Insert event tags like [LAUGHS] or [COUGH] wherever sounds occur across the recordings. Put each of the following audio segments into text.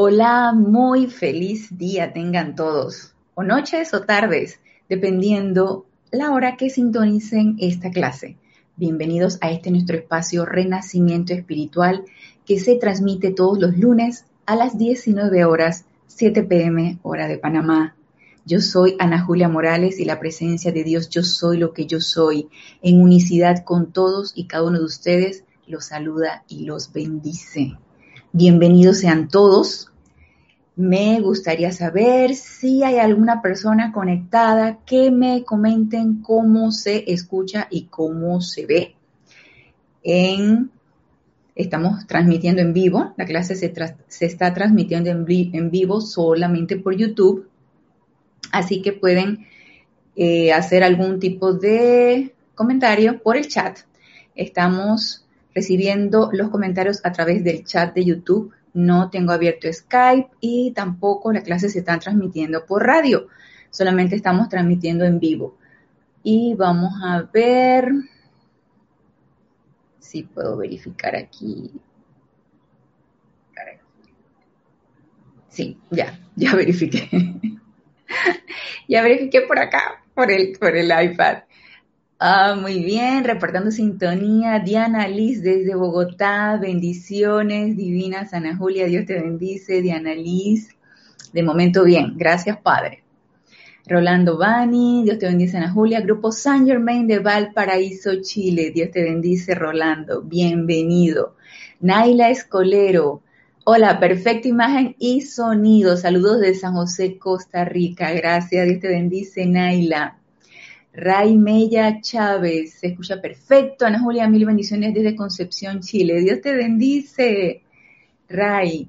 Hola, muy feliz día tengan todos, o noches o tardes, dependiendo la hora que sintonicen esta clase. Bienvenidos a este nuestro espacio Renacimiento Espiritual que se transmite todos los lunes a las 19 horas, 7 pm, hora de Panamá. Yo soy Ana Julia Morales y la presencia de Dios, yo soy lo que yo soy, en unicidad con todos y cada uno de ustedes, los saluda y los bendice. Bienvenidos sean todos. Me gustaría saber si hay alguna persona conectada que me comenten cómo se escucha y cómo se ve. En, estamos transmitiendo en vivo, la clase se, está transmitiendo en, vivo solamente por YouTube, así que pueden eh, hacer algún tipo de comentario por el chat. Estamos recibiendo los comentarios a través del chat de YouTube. No tengo abierto Skype y tampoco las clases se están transmitiendo por radio. Solamente estamos transmitiendo en vivo. Y vamos a ver si puedo verificar aquí. Sí, ya, ya [LAUGHS] verifiqué. ya verifiqué por acá, por el, por el iPad. Ah, muy bien, reportando sintonía. Diana Liz desde Bogotá, bendiciones divinas. Ana Julia, Dios te bendice. Diana Liz, de momento bien, gracias Padre. Rolando Bani, Dios te bendice Ana Julia. Grupo San Germain de Valparaíso, Chile, Dios te bendice Rolando, bienvenido. Naila Escolero, hola, perfecta imagen y sonido. Saludos de San José, Costa Rica. Gracias, Dios te bendice Naila. Ray Mella Chávez, se escucha perfecto. Ana Julia, mil bendiciones desde Concepción, Chile. Dios te bendice, Ray.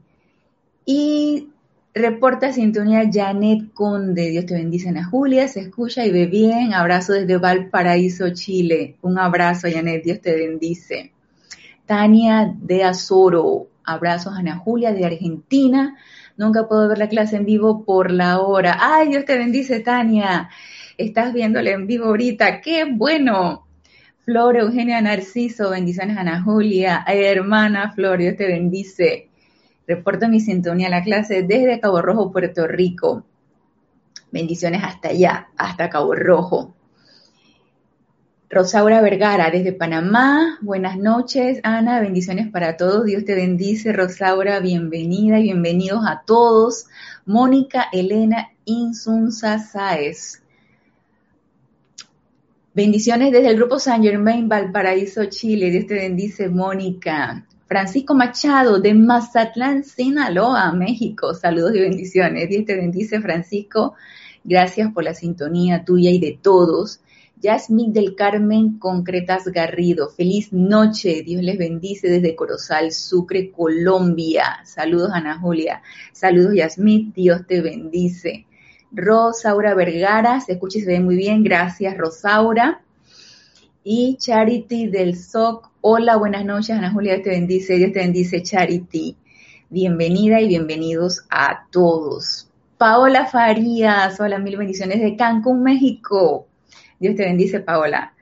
Y reporta sintonía Janet Conde. Dios te bendice, Ana Julia. Se escucha y ve bien. Abrazo desde Valparaíso, Chile. Un abrazo, Janet. Dios te bendice. Tania de Azoro. Abrazos, Ana Julia, de Argentina. Nunca puedo ver la clase en vivo por la hora. Ay, Dios te bendice, Tania estás viéndole en vivo ahorita, qué bueno. Flor Eugenia Narciso, bendiciones Ana Julia, hermana Flor, Dios te bendice. Reporto mi sintonía a la clase desde Cabo Rojo, Puerto Rico. Bendiciones hasta allá, hasta Cabo Rojo. Rosaura Vergara, desde Panamá. Buenas noches, Ana. Bendiciones para todos. Dios te bendice, Rosaura. Bienvenida y bienvenidos a todos. Mónica Elena Insunza Sáez. Bendiciones desde el Grupo San Germain, Valparaíso, Chile. Dios te bendice, Mónica. Francisco Machado, de Mazatlán, Sinaloa, México. Saludos y bendiciones. Dios te bendice, Francisco. Gracias por la sintonía tuya y de todos. Yasmín del Carmen Concretas Garrido. Feliz noche. Dios les bendice desde Corozal, Sucre, Colombia. Saludos, Ana Julia. Saludos, Yasmín. Dios te bendice. Rosaura Vergara, se escucha y se ve muy bien, gracias Rosaura. Y Charity del SOC, hola, buenas noches, Ana Julia, Dios te bendice, Dios te bendice, Charity. Bienvenida y bienvenidos a todos. Paola Farías, hola, mil bendiciones de Cancún, México. Dios te bendice, Paola.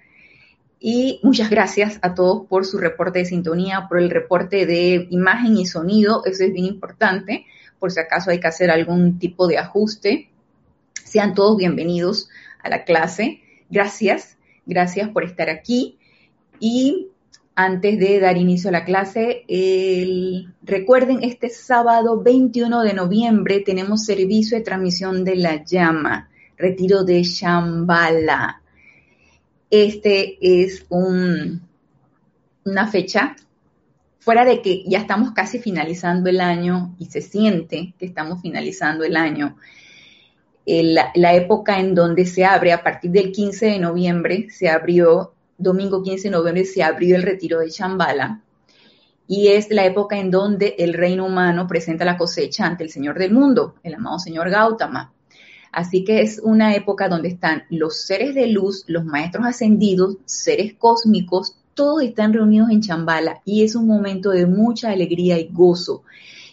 Y muchas gracias a todos por su reporte de sintonía, por el reporte de imagen y sonido, eso es bien importante, por si acaso hay que hacer algún tipo de ajuste sean todos bienvenidos a la clase. Gracias, gracias por estar aquí. Y antes de dar inicio a la clase, recuerden, este sábado 21 de noviembre tenemos servicio de transmisión de la llama, retiro de Shambhala. Este es un, una fecha, fuera de que ya estamos casi finalizando el año y se siente que estamos finalizando el año, la, época en donde se abre, a partir del 15 de noviembre, se abrió, domingo 15 de noviembre, se abrió el retiro de Chambala, y es la época en donde el reino humano presenta la cosecha ante el Señor del mundo, el amado Señor Gautama. Así que es una época donde están los seres de luz, los maestros ascendidos, seres cósmicos, todos están reunidos en Chambala y es un momento de mucha alegría y gozo.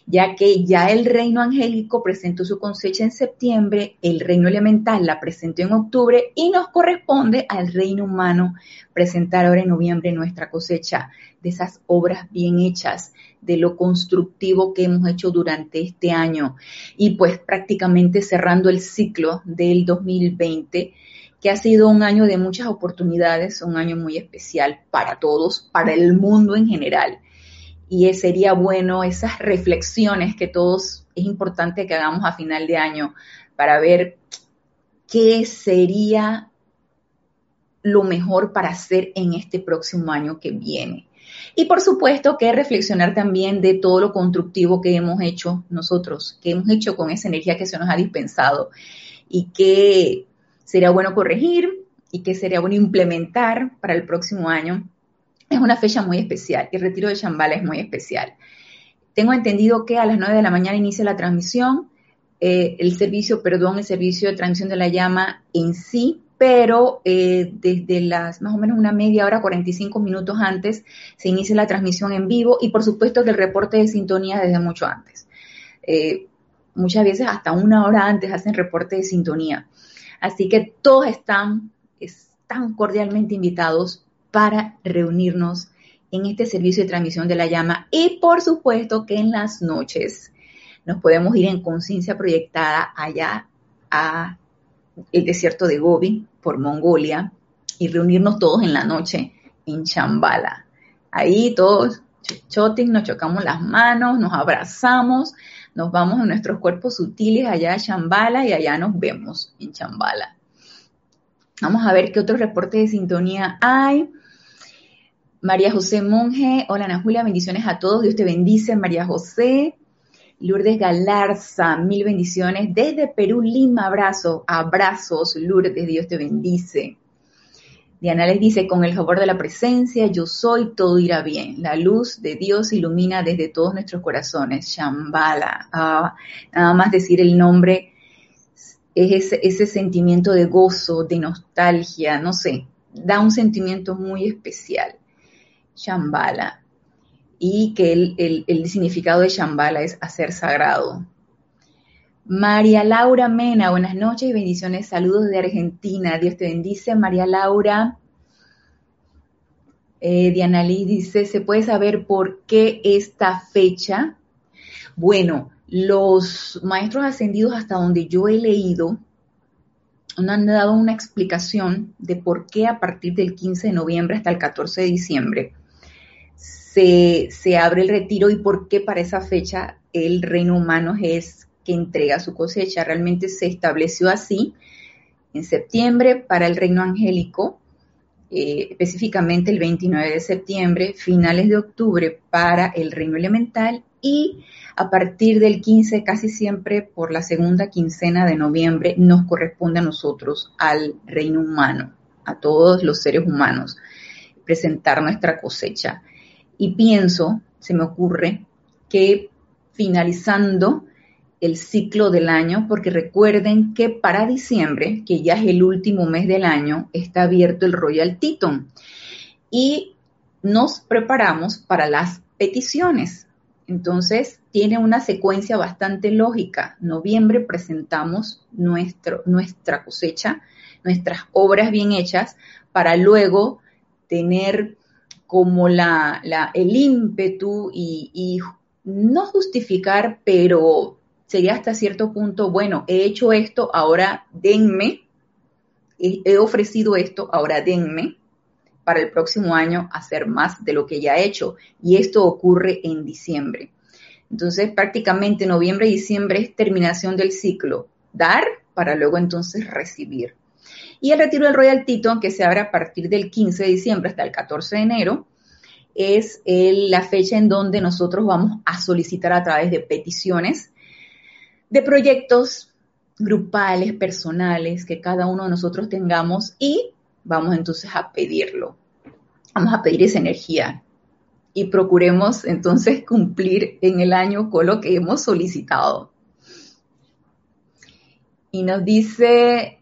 Ya que ya el reino angélico presentó su cosecha en septiembre, el reino elemental la presentó en octubre y nos corresponde al reino humano presentar ahora en noviembre nuestra cosecha de esas obras bien hechas, de lo constructivo que hemos hecho durante este año y pues prácticamente cerrando el ciclo del 2020 que ha sido un año de muchas oportunidades, un año muy especial para todos, para el mundo en general. Y sería bueno esas reflexiones que todos es importante que hagamos a final de año para ver qué sería lo mejor para hacer en este próximo año que viene. Y por supuesto que reflexionar también de todo lo constructivo que hemos hecho nosotros, que hemos hecho con esa energía que se nos ha dispensado y que sería bueno corregir y que sería bueno implementar para el próximo año. Es una fecha muy especial y el retiro de Shambhala es muy especial. Tengo entendido que a las 9 de la mañana inicia la transmisión, eh, el servicio, perdón, el servicio de transmisión de la llama en sí, pero eh, desde las más o menos una media hora, 45 minutos antes, se inicia la transmisión en vivo y por supuesto que el reporte de sintonía desde mucho antes. Eh, muchas veces hasta una hora antes hacen reporte de sintonía. Así que todos están, están cordialmente invitados para reunirnos en este servicio de transmisión de la llama y por supuesto que en las noches nos podemos ir en conciencia proyectada allá a el desierto de Gobi por Mongolia y reunirnos todos en la noche en Chambala. Ahí todos choting, nos chocamos las manos, nos abrazamos, nos vamos en nuestros cuerpos sutiles allá a Chambala y allá nos vemos en Chambala. Vamos a ver qué otro reporte de sintonía hay. María José Monje, hola Ana Julia, bendiciones a todos, Dios te bendice, María José. Lourdes Galarza, mil bendiciones. Desde Perú, Lima, abrazo, abrazos, Lourdes, Dios te bendice. Diana les dice, con el favor de la presencia, yo soy, todo irá bien. La luz de Dios ilumina desde todos nuestros corazones. Shambhala. Ah, nada más decir el nombre es ese, sentimiento de gozo, de nostalgia, no sé, da un sentimiento muy especial. Shambhala. Y que el, significado de Shambhala es hacer sagrado. María Laura Mena, buenas noches y bendiciones, saludos de Argentina, Dios te bendice. María Laura, eh, Diana Lee dice, ¿se puede saber por qué esta fecha? Bueno, los maestros ascendidos hasta donde yo he leído no han dado una explicación de por qué a partir del 15 de noviembre hasta el 14 de diciembre se, se abre el retiro y por qué para esa fecha el reino humano es que entrega su cosecha. Realmente se estableció así en septiembre para el reino angélico, eh, específicamente el 29 de septiembre, finales de octubre para el reino elemental y a partir del 15, casi siempre por la segunda quincena de noviembre, nos corresponde a nosotros, al reino humano, a todos los seres humanos, presentar nuestra cosecha. Y pienso, se me ocurre, que finalizando el ciclo del año, porque recuerden que para diciembre, que ya es el último mes del año, está abierto el Royal Teton y nos preparamos para las peticiones. Entonces, tiene una secuencia bastante lógica. Noviembre presentamos nuestro, nuestra cosecha, nuestras obras bien hechas, para luego tener como el ímpetu y, y no justificar, pero sería hasta cierto punto, bueno, he hecho esto, ahora denme, he ofrecido esto, ahora denme para el próximo año hacer más de lo que ya he hecho. Y esto ocurre en diciembre. Entonces, prácticamente noviembre y diciembre es terminación del ciclo. Dar para luego entonces recibir. Y el retiro del Royal Teton, que se abre a partir del 15 de diciembre hasta el 14 de enero, es la fecha en donde nosotros vamos a solicitar a través de peticiones de proyectos grupales, personales, que cada uno de nosotros tengamos y vamos entonces a pedirlo. Vamos a pedir esa energía y procuremos entonces cumplir en el año con lo que hemos solicitado. Y nos dice,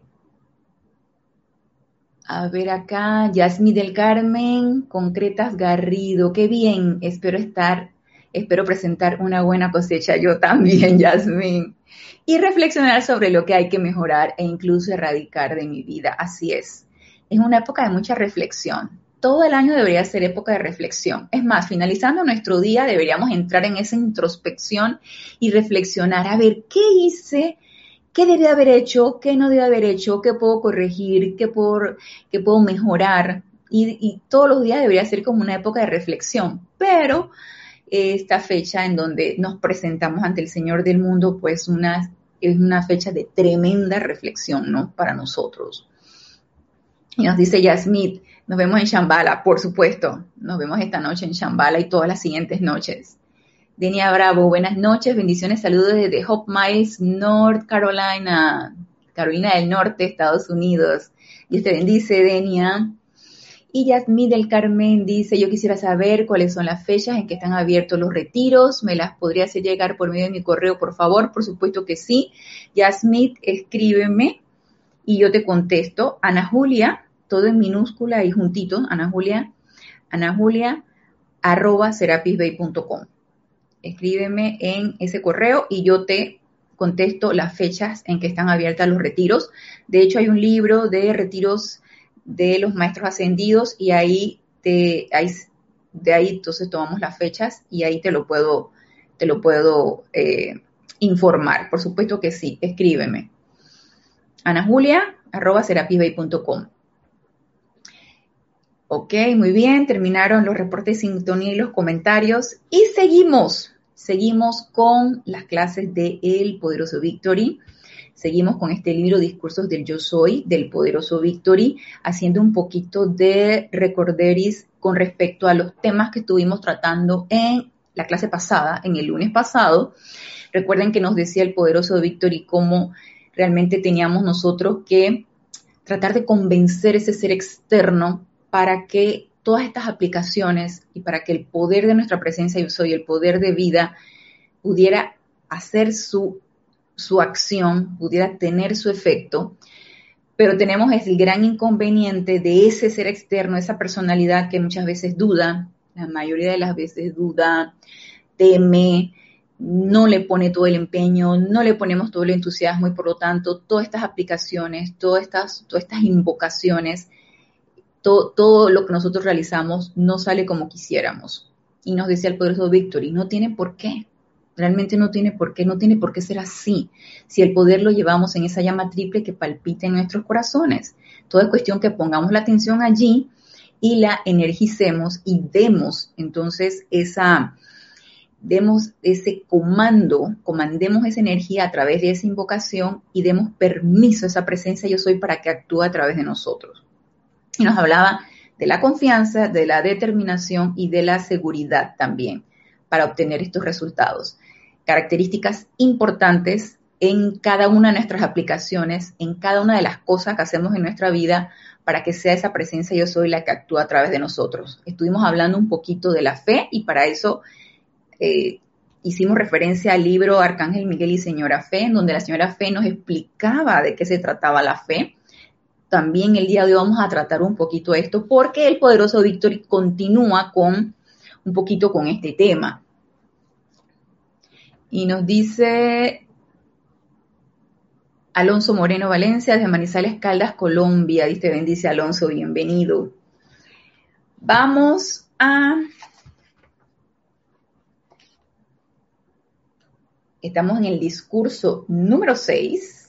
a ver acá, Yasmi del Carmen, Concretas Garrido, qué bien, espero estar Espero presentar una buena cosecha yo también, [LAUGHS] Yasmin. Y reflexionar sobre lo que hay que mejorar e incluso erradicar de mi vida. Así es. Es una época de mucha reflexión. Todo el año debería ser época de reflexión. Es más, finalizando nuestro día deberíamos entrar en esa introspección y reflexionar a ver qué hice, qué debería haber hecho, qué no debía haber hecho, qué puedo corregir, qué puedo, qué puedo mejorar. Y, todos los días debería ser como una época de reflexión. Pero esta fecha en donde nos presentamos ante el Señor del mundo, pues es una fecha de tremenda reflexión, ¿no? Para nosotros. Y nos dice Yasmith, nos vemos en Shambhala, por supuesto. Nos vemos esta noche en Shambhala y todas las siguientes noches. Denia Bravo, buenas noches, bendiciones, saludos desde Hope Miles, North Carolina, Carolina del Norte, Estados Unidos. Y te bendice, Denia. Y Yasmith del Carmen dice, yo quisiera saber cuáles son las fechas en que están abiertos los retiros. ¿Me las podría hacer llegar por medio de mi correo, por favor? Por supuesto que sí. Yasmith, escríbeme y yo te contesto. Ana Julia, todo en minúscula y juntito, Ana Julia, Ana Julia, arroba serapisbay.com. Escríbeme en ese correo y yo te contesto las fechas en que están abiertas los retiros. De hecho, hay un libro de retiros de los maestros ascendidos y ahí te, de ahí entonces tomamos las fechas y ahí te lo puedo, te lo puedo eh, informar. Por supuesto que sí, escríbeme. Ana Julia, arroba serapisbay.com. Ok, muy bien, terminaron los reportes de sintonía y los comentarios y seguimos, seguimos con las clases de El Poderoso Victory. Seguimos con este libro Discursos del Yo Soy, del Poderoso Victory, haciendo un poquito de recorderis con respecto a los temas que estuvimos tratando en la clase pasada, en el lunes pasado. Recuerden que nos decía el Poderoso Victory cómo realmente teníamos nosotros que tratar de convencer ese ser externo para que todas estas aplicaciones y para que el poder de nuestra presencia yo soy, el poder de vida, pudiera hacer su, su acción, pudiera tener su efecto, pero tenemos el gran inconveniente de ese ser externo, esa personalidad que muchas veces duda, la mayoría de las veces duda, teme, no le pone todo el empeño, no le ponemos todo el entusiasmo y por lo tanto todas estas aplicaciones, todas estas, todas estas invocaciones, todo, lo que nosotros realizamos no sale como quisiéramos. Y nos decía el poderoso Victory, no tiene por qué, realmente no tiene por qué, no tiene por qué ser así, si el poder lo llevamos en esa llama triple que palpita en nuestros corazones. Toda es cuestión que pongamos la atención allí y la energicemos y demos entonces esa, demos ese comando, comandemos esa energía a través de esa invocación y demos permiso a esa presencia yo soy para que actúe a través de nosotros y nos hablaba de la confianza, de la determinación y de la seguridad también para obtener estos resultados. Características importantes en cada una de nuestras aplicaciones, en cada una de las cosas que hacemos en nuestra vida para que sea esa presencia yo soy la que actúa a través de nosotros. Estuvimos hablando un poquito de la fe y para eso eh, hicimos referencia al libro Arcángel Miguel y Señora Fe, en donde la señora Fe nos explicaba de qué se trataba la fe también el día de hoy vamos a tratar un poquito esto porque el poderoso Víctor continúa con un poquito con este tema. Y nos dice Alonso Moreno Valencia de Manizales Caldas, Colombia. Dice, bendice Alonso, bienvenido. Vamos a... Estamos en el discurso número 6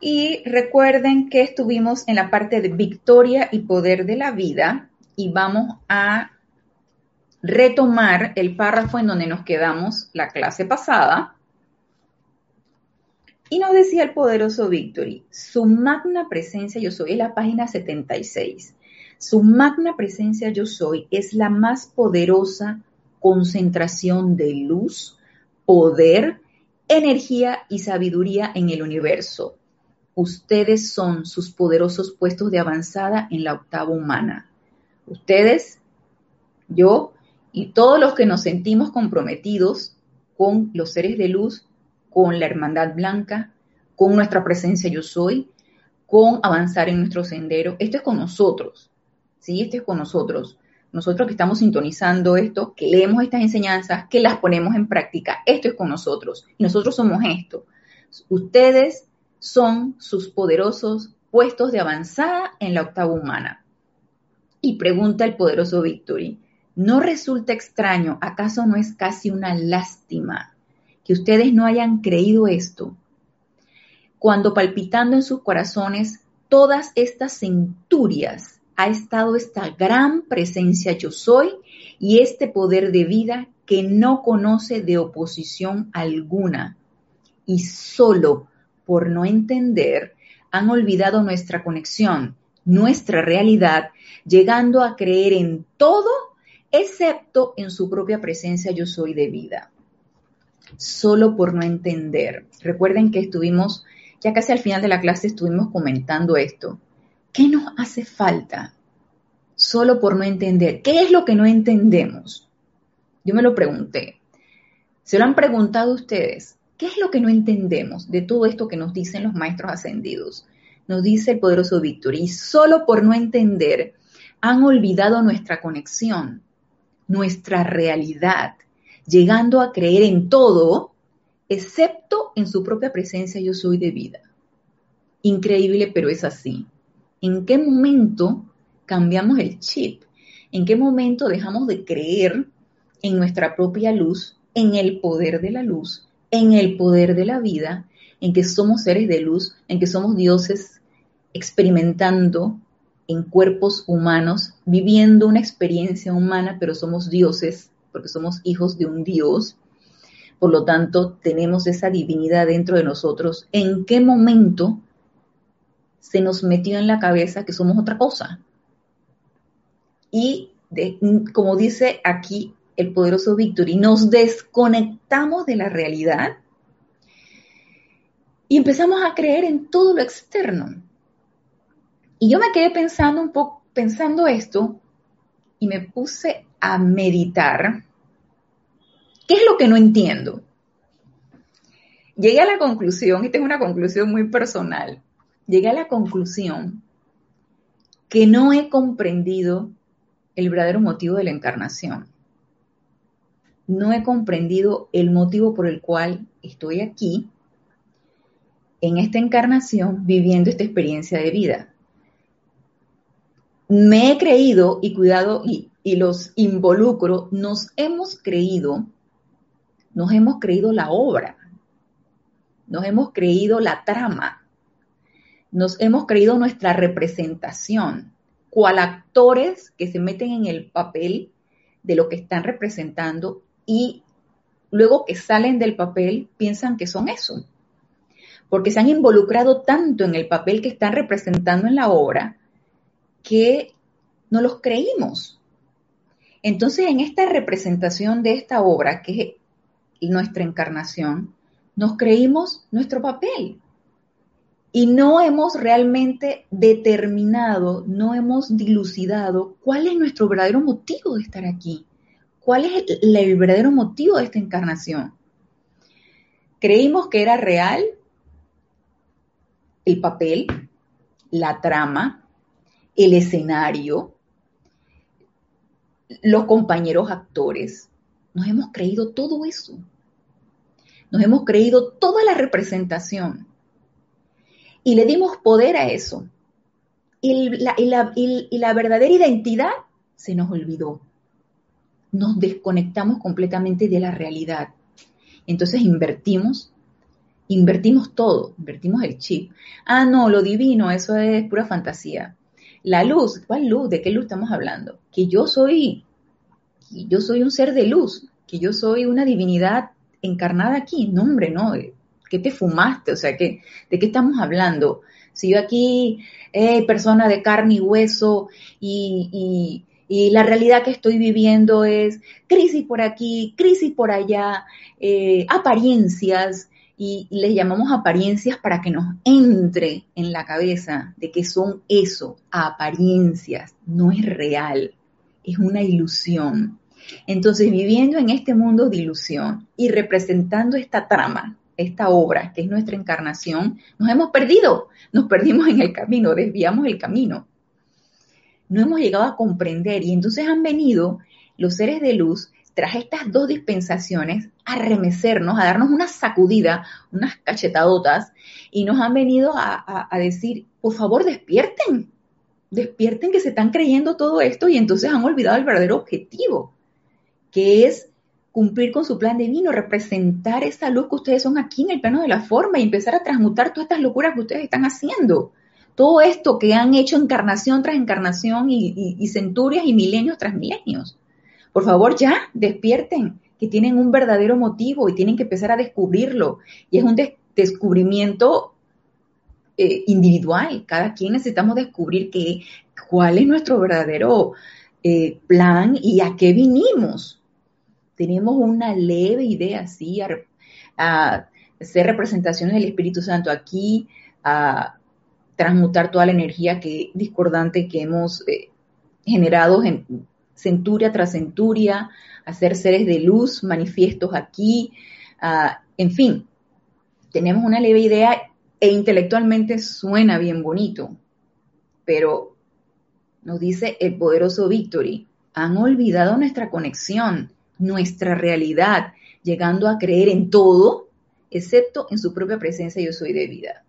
Y recuerden que estuvimos en la parte de victoria y poder de la vida y vamos a retomar el párrafo en donde nos quedamos la clase pasada. Y nos decía el poderoso Victory, su magna presencia yo soy, es la página 76. Su magna presencia yo soy es la más poderosa concentración de luz, poder, energía y sabiduría en el universo ustedes son sus poderosos puestos de avanzada en la octava humana. Ustedes, yo y todos los que nos sentimos comprometidos con los seres de luz, con la hermandad blanca, con nuestra presencia yo soy, con avanzar en nuestro sendero. Esto es con nosotros, ¿sí? Esto es con nosotros. nosotros que estamos sintonizando esto, que leemos estas enseñanzas, que las ponemos en práctica, esto es con nosotros. Y nosotros somos esto. Ustedes son sus poderosos puestos de avanzada en la octava humana. Y pregunta el poderoso Victory, ¿no resulta extraño, acaso no es casi una lástima que ustedes no hayan creído esto? Cuando palpitando en sus corazones todas estas centurias ha estado esta gran presencia yo soy y este poder de vida que no conoce de oposición alguna y solo por no entender han olvidado nuestra conexión, nuestra realidad, llegando a creer en todo excepto en su propia presencia yo soy de vida. Solo por no entender. Recuerden que estuvimos, ya casi al final de la clase estuvimos comentando esto. ¿Qué nos hace falta? Solo por no entender. ¿Qué es lo que no entendemos? Yo me lo pregunté. ¿Se lo han preguntado ustedes? ¿Qué es lo que no entendemos de todo esto que nos dicen los maestros ascendidos? Nos dice el poderoso Víctor, y solo por no entender han olvidado nuestra conexión, nuestra realidad, llegando a creer en todo, excepto en su propia presencia yo soy de vida. Increíble, pero es así. ¿En qué momento cambiamos el chip? ¿En qué momento dejamos de creer en nuestra propia luz, en el poder de la luz, en el poder de la vida, en que somos seres de luz, en que somos dioses experimentando en cuerpos humanos, viviendo una experiencia humana, pero somos dioses, porque somos hijos de un Dios. Por lo tanto, tenemos esa divinidad dentro de nosotros. ¿En qué momento se nos metió en la cabeza que somos otra cosa? Y como dice aquí el poderoso Victory, nos desconectamos de la realidad y empezamos a creer en todo lo externo. Y yo me quedé pensando un poco, pensando esto, y me puse a meditar. ¿Qué es lo que no entiendo? Llegué a la conclusión, y tengo una conclusión muy personal, llegué a la conclusión que no he comprendido el verdadero motivo de la encarnación no he comprendido el motivo por el cual estoy aquí, en esta encarnación, viviendo esta experiencia de vida. Me he creído y cuidado y, los involucro, nos hemos creído, nos hemos creído la obra, nos hemos creído la trama, nos hemos creído nuestra representación, cual actores que se meten en el papel de lo que están representando y luego que salen del papel piensan que son eso, porque se han involucrado tanto en el papel que están representando en la obra que no los creímos. Entonces, en esta representación de esta obra, que es nuestra encarnación, nos creímos nuestro papel y no hemos realmente determinado, no hemos dilucidado cuál es nuestro verdadero motivo de estar aquí. ¿Cuál es el, verdadero motivo de esta encarnación? Creímos que era real el papel, la trama, el escenario, los compañeros actores. Nos hemos creído todo eso. Nos hemos creído toda la representación. Y le dimos poder a eso. y la verdadera identidad se nos olvidó nos desconectamos completamente de la realidad. Entonces invertimos, invertimos todo, invertimos el chip. Ah, no, lo divino, eso es pura fantasía. La luz, ¿cuál luz? ¿De qué luz estamos hablando? Que yo soy, que yo soy un ser de luz, que yo soy una divinidad encarnada aquí. No, hombre, no. ¿Qué te fumaste? O sea, ¿qué, ¿de qué estamos hablando? Si yo aquí, eh, persona de carne y hueso y, y la realidad que estoy viviendo es crisis por aquí, crisis por allá, eh, apariencias, y, les llamamos apariencias para que nos entre en la cabeza de que son eso, apariencias, no es real, es una ilusión. Entonces, viviendo en este mundo de ilusión y representando esta trama, esta obra que es nuestra encarnación, nos hemos perdido, nos perdimos en el camino, desviamos el camino. No hemos llegado a comprender y entonces han venido los seres de luz tras estas dos dispensaciones a remecernos, a darnos una sacudida, unas cachetadotas y nos han venido a, a decir, por favor despierten, despierten que se están creyendo todo esto y entonces han olvidado el verdadero objetivo, que es cumplir con su plan divino, representar esa luz que ustedes son aquí en el plano de la forma y empezar a transmutar todas estas locuras que ustedes están haciendo. Todo esto que han hecho encarnación tras encarnación y, centurias y milenios tras milenios. Por favor, ya, despierten, que tienen un verdadero motivo y tienen que empezar a descubrirlo. Y es un descubrimiento eh, individual. Cada quien necesitamos descubrir que, cuál es nuestro verdadero eh, plan y a qué vinimos tenemos una leve idea, sí, a, hacer representaciones del Espíritu Santo aquí, a transmutar toda la energía que, discordante que hemos eh, generado en centuria tras centuria, hacer seres de luz manifiestos aquí, en fin, tenemos una leve idea e intelectualmente suena bien bonito, pero nos dice el poderoso Victory, han olvidado nuestra conexión nuestra realidad, llegando a creer en todo, excepto en su propia presencia yo soy de vida.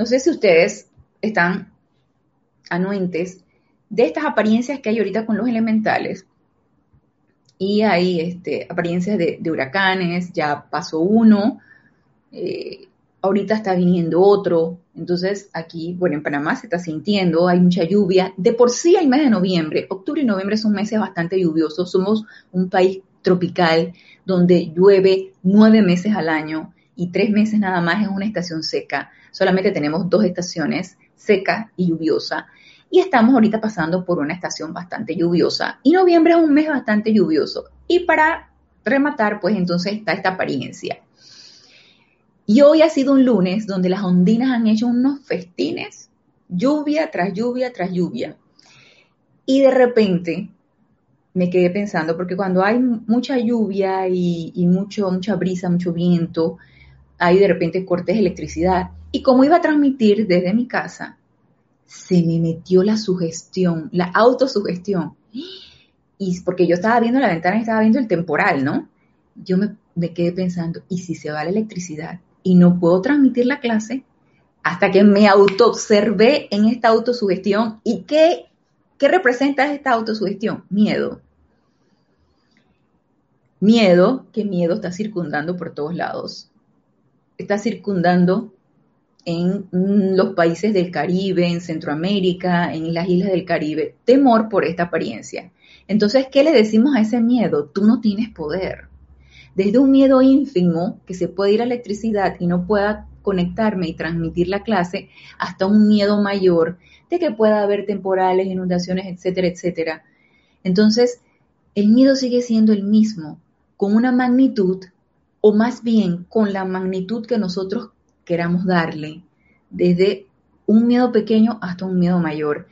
No sé si ustedes están anuentes de estas apariencias que hay ahorita con los elementales. Y hay este, apariencias de, huracanes, ya pasó uno, eh, ahorita está viniendo otro. Entonces aquí, bueno, en Panamá se está sintiendo, hay mucha lluvia. De por sí hay mes de noviembre. Octubre y noviembre son meses bastante lluviosos. Somos un país tropical donde llueve nueve meses al año y tres meses nada más es una estación seca. Solamente tenemos dos estaciones, seca y lluviosa. Y estamos ahorita pasando por una estación bastante lluviosa. Y noviembre es un mes bastante lluvioso. Y para rematar, pues entonces está esta apariencia y hoy ha sido un lunes donde las ondinas han hecho unos festines, lluvia tras lluvia tras lluvia. Y de repente me quedé pensando, porque cuando hay mucha lluvia y, mucho, mucha brisa, mucho viento, hay de repente cortes de electricidad. Y como iba a transmitir desde mi casa, se me metió la sugestión, la autosugestión. Y porque yo estaba viendo la ventana y estaba viendo el temporal, ¿no? Yo me, me quedé pensando, ¿y si se va la electricidad? y no puedo transmitir la clase hasta que me autoobservé en esta autosugestión. ¿Y qué, qué representa esta autosugestión? Miedo. Miedo, que miedo está circundando por todos lados. Está circundando en los países del Caribe, en Centroamérica, en las islas del Caribe. Temor por esta apariencia. Entonces, ¿qué le decimos a ese miedo? Tú no tienes poder desde un miedo ínfimo que se puede ir a electricidad y no pueda conectarme y transmitir la clase, hasta un miedo mayor de que pueda haber temporales, inundaciones, etcétera, etcétera. Entonces, el miedo sigue siendo el mismo, con una magnitud, o más bien con la magnitud que nosotros queramos darle, desde un miedo pequeño hasta un miedo mayor.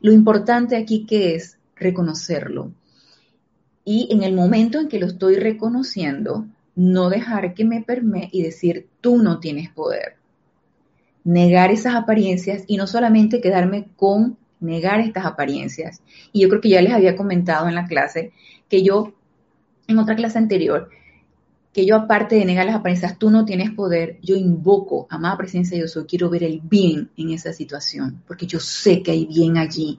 Lo importante aquí que es reconocerlo, y en el momento en que lo estoy reconociendo, no dejar que me permee y decir, tú no tienes poder. Negar esas apariencias y no solamente quedarme con negar estas apariencias. Y yo creo que ya les había comentado en la clase que yo, en otra clase anterior, que yo aparte de negar las apariencias, tú no tienes poder, yo invoco, amada presencia yo soy, quiero ver el bien en esa situación, porque yo sé que hay bien allí,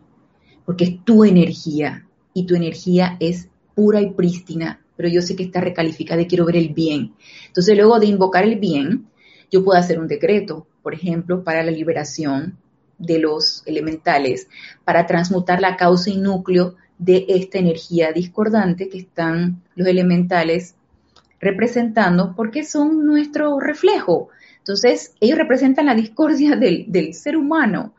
porque es tu energía y tu energía es pura y prístina, pero yo sé que está recalificada y quiero ver el bien. Entonces, luego de invocar el bien, yo puedo hacer un decreto, por ejemplo, para la liberación de los elementales, para transmutar la causa y núcleo de esta energía discordante que están los elementales representando, porque son nuestro reflejo. Entonces, ellos representan la discordia [LAUGHS] del, del ser humano.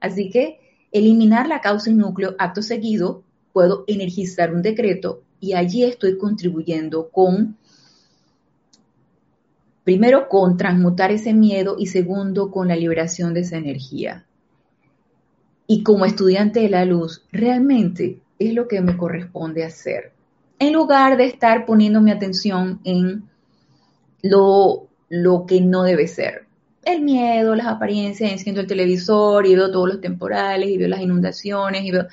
Así que eliminar la causa y núcleo, acto seguido, puedo energizar un decreto y allí estoy contribuyendo con, primero, con transmutar ese miedo y segundo, con la liberación de esa energía. Y como estudiante de la luz, realmente es lo que me corresponde hacer. En lugar de estar poniendo mi atención en lo, lo que no debe ser. el miedo, las apariencias, enciendo el televisor y veo todos los temporales y veo las inundaciones y veo...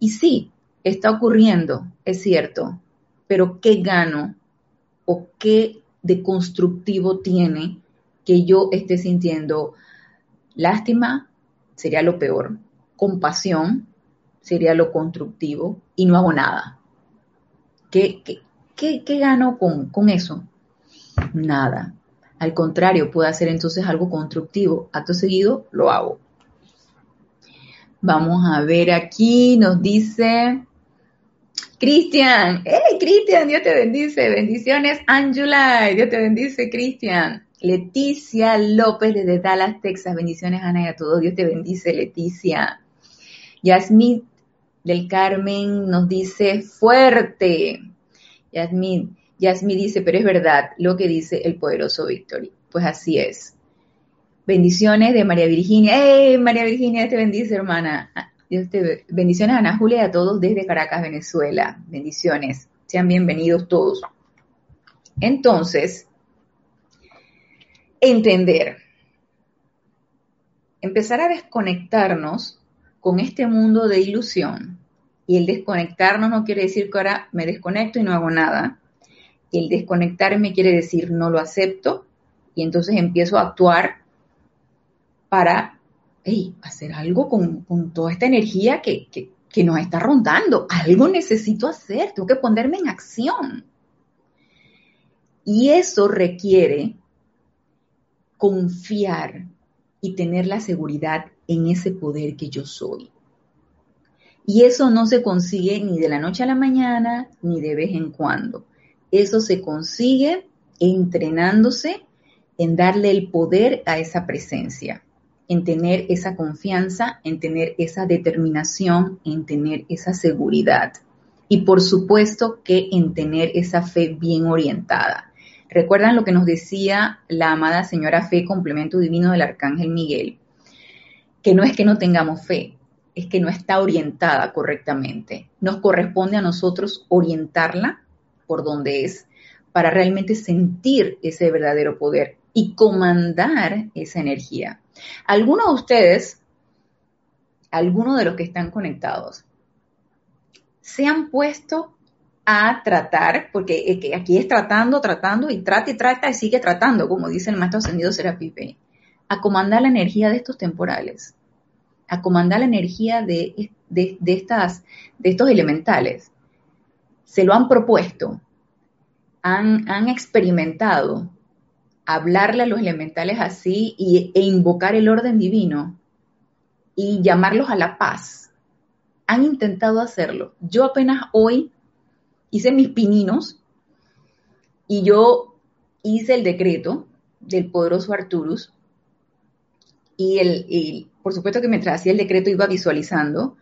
Y sí, está ocurriendo, es cierto, pero ¿qué gano o qué de constructivo tiene que yo esté sintiendo lástima? Sería lo peor. Compasión sería lo constructivo y no hago nada. ¿Qué, qué, gano con, eso? Nada. Al contrario, puedo hacer entonces algo constructivo. Acto seguido, lo hago. Vamos a ver aquí, nos dice Cristian. ¡Hey, Cristian! Dios te bendice. Bendiciones, Angela. Dios te bendice, Cristian. Leticia López desde Dallas, Texas. Bendiciones, Ana, y a todos. Dios te bendice, Leticia. Yasmín del Carmen nos dice fuerte. Yasmín, Yasmi dice, pero es verdad lo que dice el poderoso Victory. Pues así es. Bendiciones de María Virginia. ¡Hey, María Virginia, te bendice, hermana! Dios te... Bendiciones a Ana Julia y a todos desde Caracas, Venezuela. Bendiciones. Sean bienvenidos todos. Entonces, entender. Empezar a desconectarnos con este mundo de ilusión. Y el desconectarnos no quiere decir que ahora me desconecto y no hago nada el desconectarme quiere decir no lo acepto y entonces empiezo a actuar para hacer algo con, toda esta energía que, que nos está rondando. Algo necesito hacer, tengo que ponerme en acción. Y eso requiere confiar y tener la seguridad en ese poder que yo soy. Y eso no se consigue ni de la noche a la mañana, ni de vez en cuando. Eso se consigue entrenándose en darle el poder a esa presencia, en tener esa confianza, en tener esa determinación, en tener esa seguridad. Y por supuesto que en tener esa fe bien orientada. ¿Recuerdan lo que nos decía la amada señora Fe, complemento divino del Arcángel Miguel? Que no es que no tengamos fe, es que no está orientada correctamente. Nos corresponde a nosotros orientarla por donde es, para realmente sentir ese verdadero poder y comandar esa energía. Algunos de ustedes, algunos de los que están conectados, se han puesto a tratar, porque aquí es tratando, tratando y trata y trata y sigue tratando, como dice el maestro ascendido Serapipe, a comandar la energía de estos temporales, a comandar la energía de, de, estas, de estos elementales se lo han propuesto, han, experimentado hablarle a los elementales así y, e invocar el orden divino y llamarlos a la paz. Han intentado hacerlo. Yo apenas hoy hice mis pininos y yo hice el decreto del poderoso Arturus y, el, por supuesto que mientras hacía el decreto iba visualizando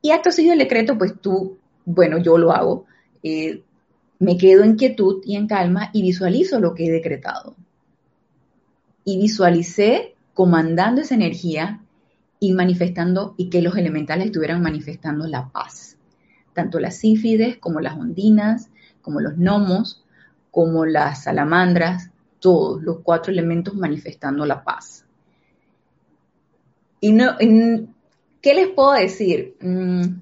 y acto seguido el decreto pues tú bueno, yo lo hago, eh, me quedo en quietud y en calma y visualizo lo que he decretado. Y visualicé comandando esa energía y manifestando y que los elementales estuvieran manifestando la paz. Tanto las sífides como las ondinas, como los gnomos, como las salamandras, todos los cuatro elementos manifestando la paz. Y no, ¿qué les puedo decir? Mm,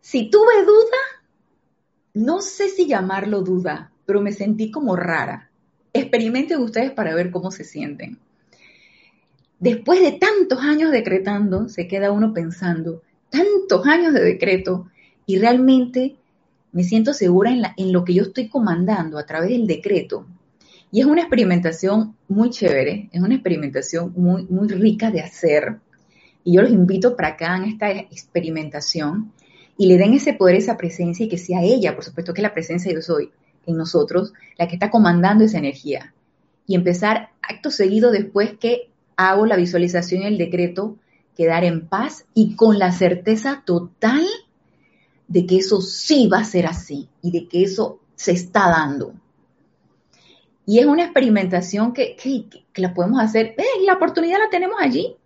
si tuve duda, no sé si llamarlo duda, pero me sentí como rara. Experimenten ustedes para ver cómo se sienten. Después de tantos años decretando, se queda uno pensando, tantos años de decreto, y realmente me siento segura en, en lo que yo estoy comandando a través del decreto. Y es una experimentación muy chévere, es una experimentación muy, muy rica de hacer. Y yo los invito para que hagan esta experimentación y le den ese poder, esa presencia y que sea ella, por supuesto que la presencia yo soy en nosotros, la que está comandando esa energía. Y empezar acto seguido después que hago la visualización y el decreto, quedar en paz y con la certeza total de que eso sí va a ser así y de que eso se está dando. Y es una experimentación que, la podemos hacer. Eh, la oportunidad la tenemos allí.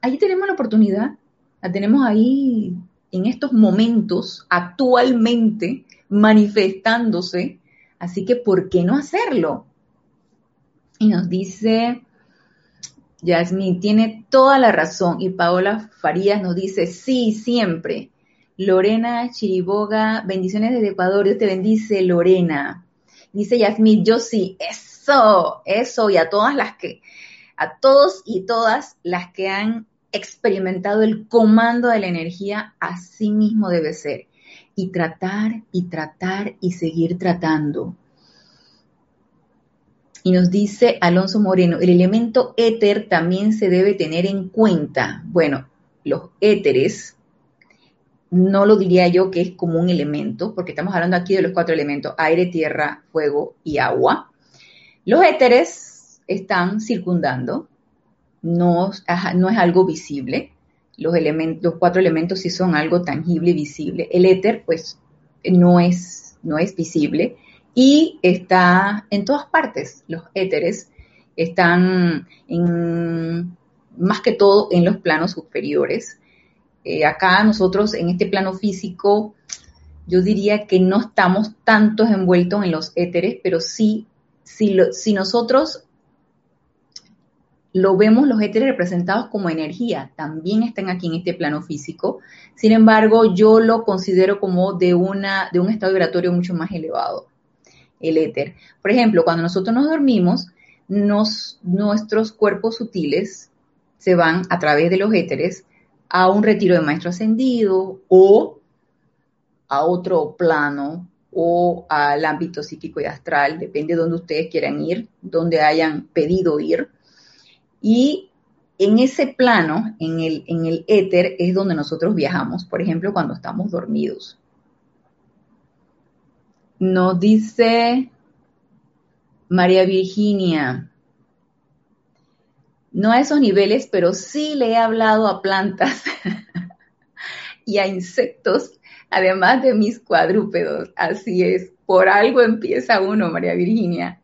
Allí tenemos la oportunidad. La tenemos ahí en estos momentos actualmente manifestándose, así que ¿por qué no hacerlo? Y nos dice Yasmín tiene toda la razón y Paola Farías nos dice, sí, siempre. Lorena Chiriboga, bendiciones desde Ecuador, Dios te bendice, Lorena. Dice Yasmín, yo sí, eso, eso, y a todas las que, a todos y todas las que han experimentado el comando de la energía, así mismo debe ser. Y tratar y tratar y seguir tratando. Y nos dice Alonso Moreno, el elemento éter también se debe tener en cuenta. Bueno, los éteres, no lo diría yo que es como un elemento, porque estamos hablando aquí de los cuatro elementos, aire, tierra, fuego y agua. Los éteres están circundando, no, no es algo visible. Los, los cuatro elementos sí son algo tangible y visible. El éter, pues, no es, no es visible y está en todas partes. Los éteres están en, más que todo en los planos superiores. Eh, acá nosotros en este plano físico, yo diría que no estamos tantos envueltos en los éteres, pero sí, si, si nosotros lo vemos los éteres representados como energía, también están aquí en este plano físico. Sin embargo, yo lo considero como de, una, de un estado vibratorio mucho más elevado, el éter. Por ejemplo, cuando nosotros nos dormimos, nos, nuestros cuerpos sutiles se van a través de los éteres a un retiro de maestro ascendido o a otro plano o al ámbito psíquico y astral, depende de donde ustedes quieran ir, donde hayan pedido ir y en ese plano, en el, en el éter, es donde nosotros viajamos, por ejemplo, cuando estamos dormidos. Nos dice María Virginia, no a esos niveles, pero sí le he hablado a plantas [LAUGHS] y a insectos, además de mis cuadrúpedos. Así es, por algo empieza uno, María Virginia.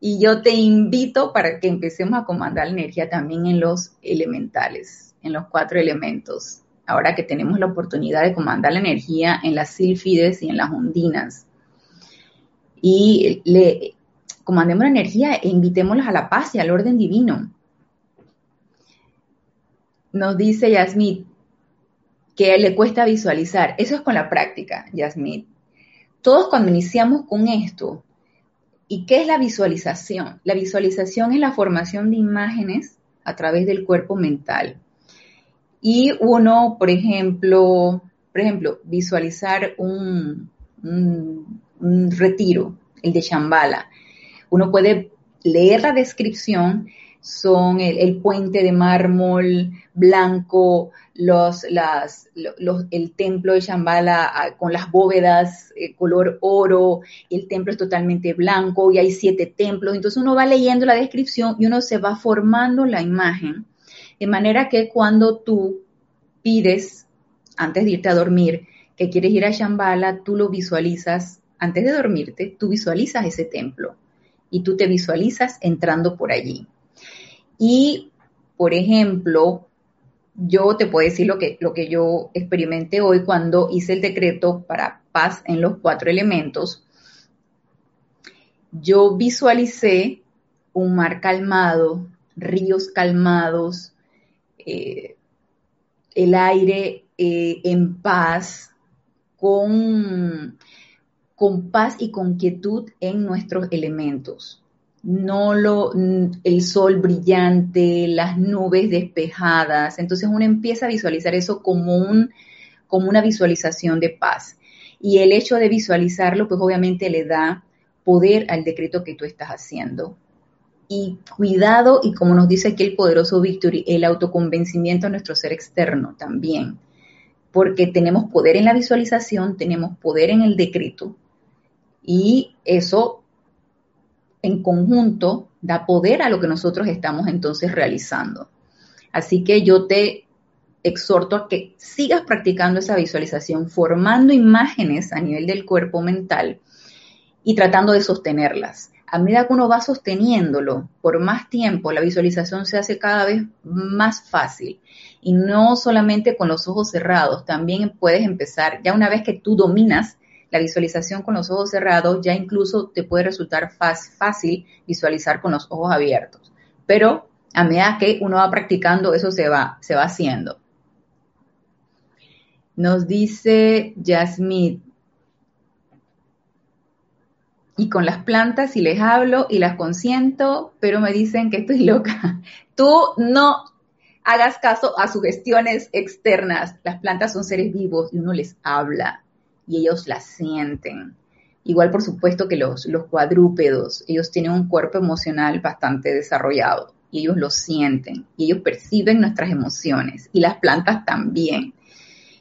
Y yo te invito para que empecemos a comandar energía también en los elementales, en los cuatro elementos. Ahora que tenemos la oportunidad de comandar la energía en las sílfides y en las ondinas. Y le comandemos la energía e invitémoslos a la paz y al orden divino. Nos dice Yasmit que le cuesta visualizar. Eso es con la práctica, Yasmit. Todos cuando iniciamos con esto, ¿Y qué es la visualización? La visualización es la formación de imágenes a través del cuerpo mental. Y uno, por ejemplo, por ejemplo, visualizar un, un retiro, el de Shambhala. Uno puede leer la descripción son el, puente de mármol blanco, el templo de Shambhala ah, con las bóvedas eh, color oro, el templo es totalmente blanco y hay siete templos. Entonces uno va leyendo la descripción y uno se va formando la imagen. De manera que cuando tú pides, antes de irte a dormir, que quieres ir a Shambhala, tú lo visualizas, antes de dormirte, tú visualizas ese templo y tú te visualizas entrando por allí. Y, por ejemplo, yo te puedo decir lo que, lo que yo experimenté hoy cuando hice el decreto para paz en los cuatro elementos. Yo visualicé un mar calmado, ríos calmados, eh, el aire eh, en paz, con, con paz y con quietud en nuestros elementos no lo, el sol brillante, las nubes despejadas. Entonces uno empieza a visualizar eso como, un, como una visualización de paz. Y el hecho de visualizarlo, pues obviamente le da poder al decreto que tú estás haciendo. Y cuidado, y como nos dice aquí el poderoso Victory, el autoconvencimiento de nuestro ser externo también. Porque tenemos poder en la visualización, tenemos poder en el decreto. Y eso en conjunto da poder a lo que nosotros estamos entonces realizando. Así que yo te exhorto a que sigas practicando esa visualización, formando imágenes a nivel del cuerpo mental y tratando de sostenerlas. A medida que uno va sosteniéndolo por más tiempo, la visualización se hace cada vez más fácil. Y no solamente con los ojos cerrados, también puedes empezar, ya una vez que tú dominas la visualización con los ojos cerrados ya incluso te puede resultar fácil visualizar con los ojos abiertos. Pero A medida que uno va practicando, eso se va, haciendo. Nos dice Yasmith, y con las plantas y les hablo y las consiento, pero me dicen que estoy loca. [LAUGHS] Tú no hagas caso a sugestiones externas. Las plantas son seres vivos y uno les habla y ellos las sienten. Igual, por supuesto, que los, los cuadrúpedos, ellos tienen un cuerpo emocional bastante desarrollado y ellos lo sienten y ellos perciben nuestras emociones y las plantas también.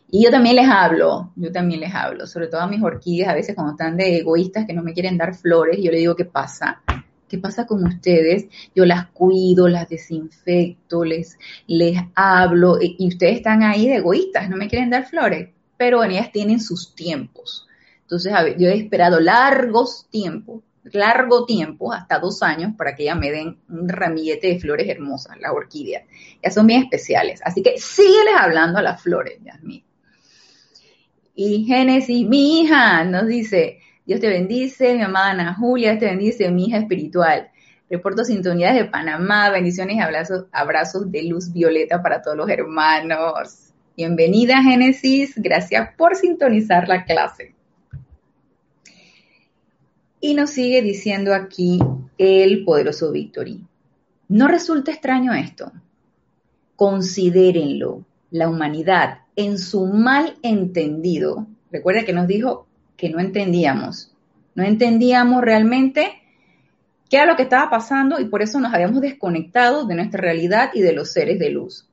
Y yo también les hablo, yo también les hablo, sobre todo a mis orquídeas, a veces cuando están de egoístas que no me quieren dar flores, yo le digo, ¿qué pasa? ¿Qué pasa con ustedes? Yo las cuido, las desinfecto, les, les hablo, y ustedes están ahí de egoístas, no me quieren dar flores, pero ellas tienen sus tiempos. Entonces, yo he esperado largos tiempos, largo tiempo, hasta dos años, para que ellas me den un ramillete de flores hermosas, las orquídeas. Ya son bien especiales. Así que sígueles hablando a las flores, Yasmin. Y Génesis, mi hija, nos dice, Dios te bendice, mi amada Ana Julia, te bendice, mi hija espiritual. Reporto sintonías de Panamá, bendiciones y abrazos, abrazos de luz violeta para todos los hermanos. Bienvenida Génesis, gracias por sintonizar la clase. Y nos sigue diciendo aquí el poderoso Victory. No resulta extraño esto. Considérenlo, la humanidad en su mal entendido, recuerda que nos dijo que no entendíamos, no entendíamos realmente qué era lo que estaba pasando y por eso nos habíamos desconectado de nuestra realidad y de los seres de luz.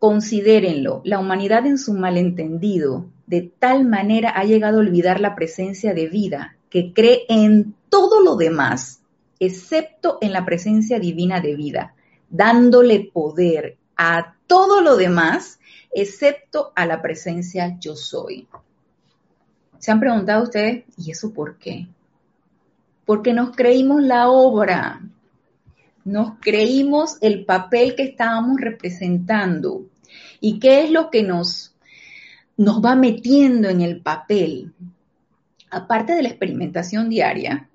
Considérenlo, la humanidad en su malentendido de tal manera ha llegado a olvidar la presencia de vida que cree en todo lo demás, excepto en la presencia divina de vida, dándole poder a todo lo demás excepto a la presencia yo soy. ¿Se han preguntado ustedes, ¿y eso por qué? Porque nos creímos la obra, nos creímos el papel que estábamos representando. ¿Y qué es lo que nos, nos va metiendo en el papel? Aparte de la experimentación diaria,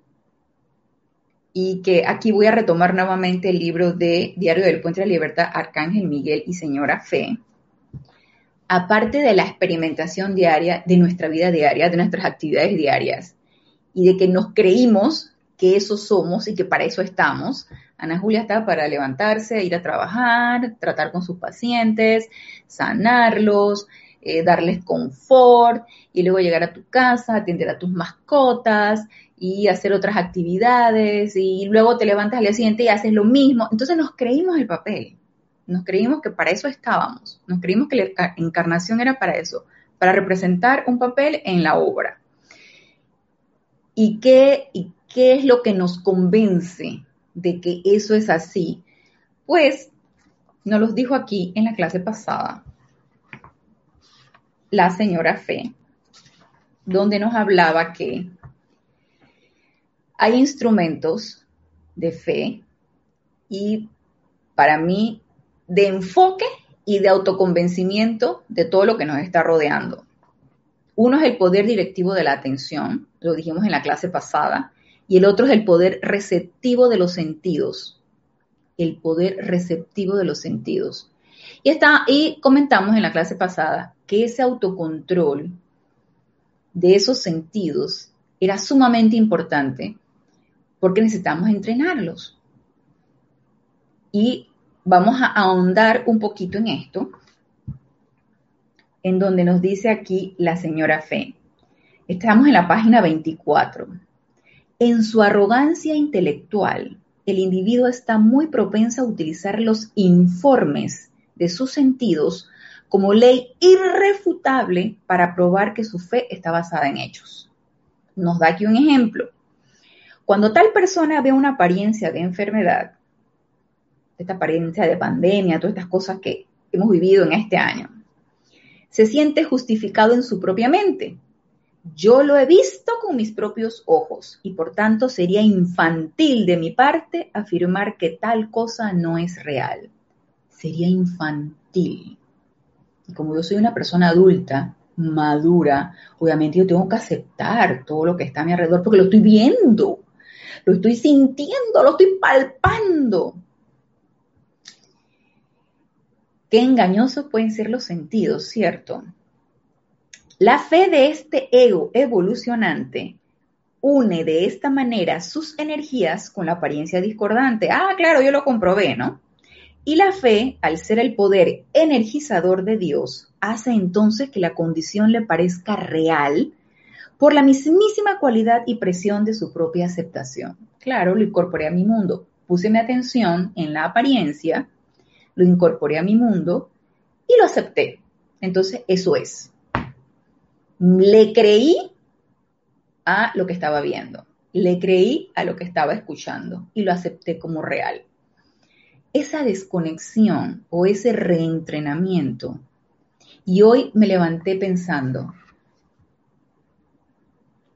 y que aquí voy a retomar nuevamente el libro de Diario del Puente de la Libertad, Arcángel Miguel y Señora Fe, aparte de la experimentación diaria, de nuestra vida diaria, de nuestras actividades diarias, y de que nos creímos que eso somos y que para eso estamos, Ana Julia está para levantarse, ir a trabajar, tratar con sus pacientes, sanarlos, eh, darles confort y luego llegar a tu casa, atender a tus mascotas y hacer otras actividades y luego te levantas al día siguiente y haces lo mismo. Entonces nos creímos el papel. Nos creímos que para eso estábamos, nos creímos que la encarnación era para eso, para representar un papel en la obra. ¿Y qué, qué es lo que nos convence de que eso es así? Pues nos los dijo aquí en la clase pasada la señora Fe, donde nos hablaba que hay instrumentos de fe y para mí de enfoque y de autoconvencimiento de todo lo que nos está rodeando. Uno es el poder directivo de la atención, lo dijimos en la clase pasada, y el otro es el poder receptivo de los sentidos. El poder receptivo de los sentidos. Y, está, y comentamos en la clase pasada que ese autocontrol de esos sentidos era sumamente importante porque necesitamos entrenarlos. Y vamos a ahondar un poquito en esto, en donde nos dice aquí la señora Fe. Estamos en la página 24. En su arrogancia intelectual, el individuo está muy propenso a utilizar los informes de sus sentidos como ley irrefutable para probar que su fe está basada en hechos. Nos da aquí un ejemplo. Cuando tal persona ve una apariencia de enfermedad, esta apariencia de pandemia, todas estas cosas que hemos vivido en este año, se siente justificado en su propia mente. Yo lo he visto con mis propios ojos y por tanto sería infantil de mi parte afirmar que tal cosa no es real. Sería infantil. Y como yo soy una persona adulta, madura, obviamente yo tengo que aceptar todo lo que está a mi alrededor porque lo estoy viendo, lo estoy sintiendo, lo estoy palpando. Qué engañosos pueden ser los sentidos, ¿cierto? La fe de este ego evolucionante une de esta manera sus energías con la apariencia discordante. Ah, claro, yo lo comprobé, ¿no? Y la fe, al ser el poder energizador de Dios, hace entonces que la condición le parezca real por la mismísima cualidad y presión de su propia aceptación. Claro, lo incorporé a mi mundo, puse mi atención en la apariencia, lo incorporé a mi mundo y lo acepté. Entonces, eso es. Le creí a lo que estaba viendo, le creí a lo que estaba escuchando y lo acepté como real. Esa desconexión o ese reentrenamiento, y hoy me levanté pensando,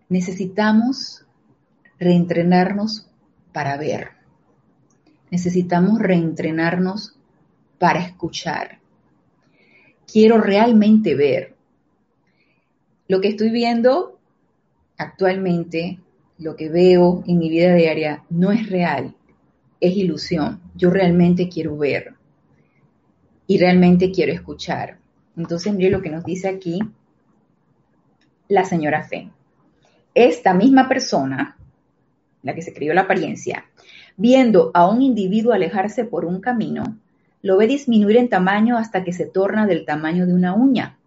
necesitamos reentrenarnos para ver, necesitamos reentrenarnos para escuchar. Quiero realmente ver. Lo que estoy viendo actualmente, lo que veo en mi vida diaria, no es real, es ilusión. Yo realmente quiero ver y realmente quiero escuchar. Entonces, mire lo que nos dice aquí la señora Fe. Esta misma persona, la que se crió la apariencia, viendo a un individuo alejarse por un camino, lo ve disminuir en tamaño hasta que se torna del tamaño de una uña.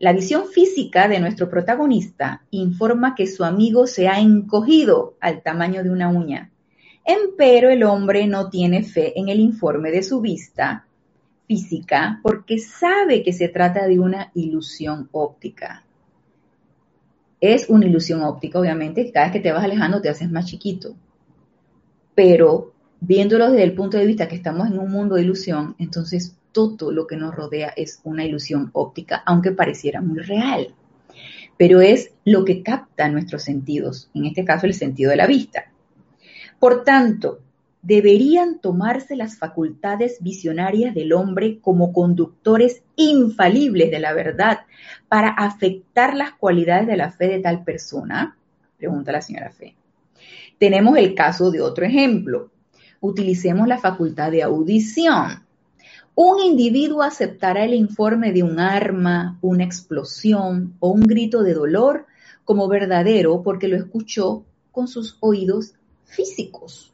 La visión física de nuestro protagonista informa que su amigo se ha encogido al tamaño de una uña. Empero el hombre no tiene fe en el informe de su vista física porque sabe que se trata de una ilusión óptica. Es una ilusión óptica, obviamente, cada vez que te vas alejando te haces más chiquito. Pero viéndolo desde el punto de vista que estamos en un mundo de ilusión, entonces todo lo que nos rodea es una ilusión óptica, aunque pareciera muy real. Pero es lo que capta nuestros sentidos, en este caso el sentido de la vista. Por tanto, deberían tomarse las facultades visionarias del hombre como conductores infalibles de la verdad para afectar las cualidades de la fe de tal persona? Pregunta la señora Fe. Tenemos el caso de otro ejemplo. Utilicemos la facultad de audición. Un individuo aceptará el informe de un arma, una explosión o un grito de dolor como verdadero porque lo escuchó con sus oídos físicos.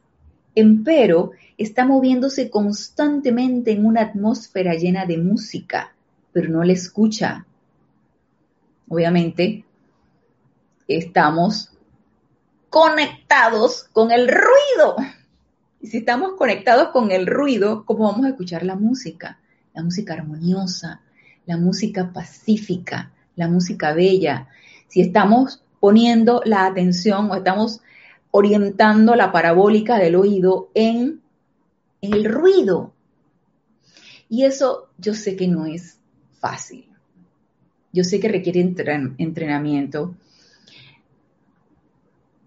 Empero está moviéndose constantemente en una atmósfera llena de música, pero no le escucha. Obviamente, estamos conectados con el ruido si estamos conectados con el ruido, ¿cómo vamos a escuchar la música? La música armoniosa, la música pacífica, la música bella. Si estamos poniendo la atención o estamos orientando la parabólica del oído en, el ruido. Y eso yo sé que no es fácil. Yo sé que requiere entrenamiento.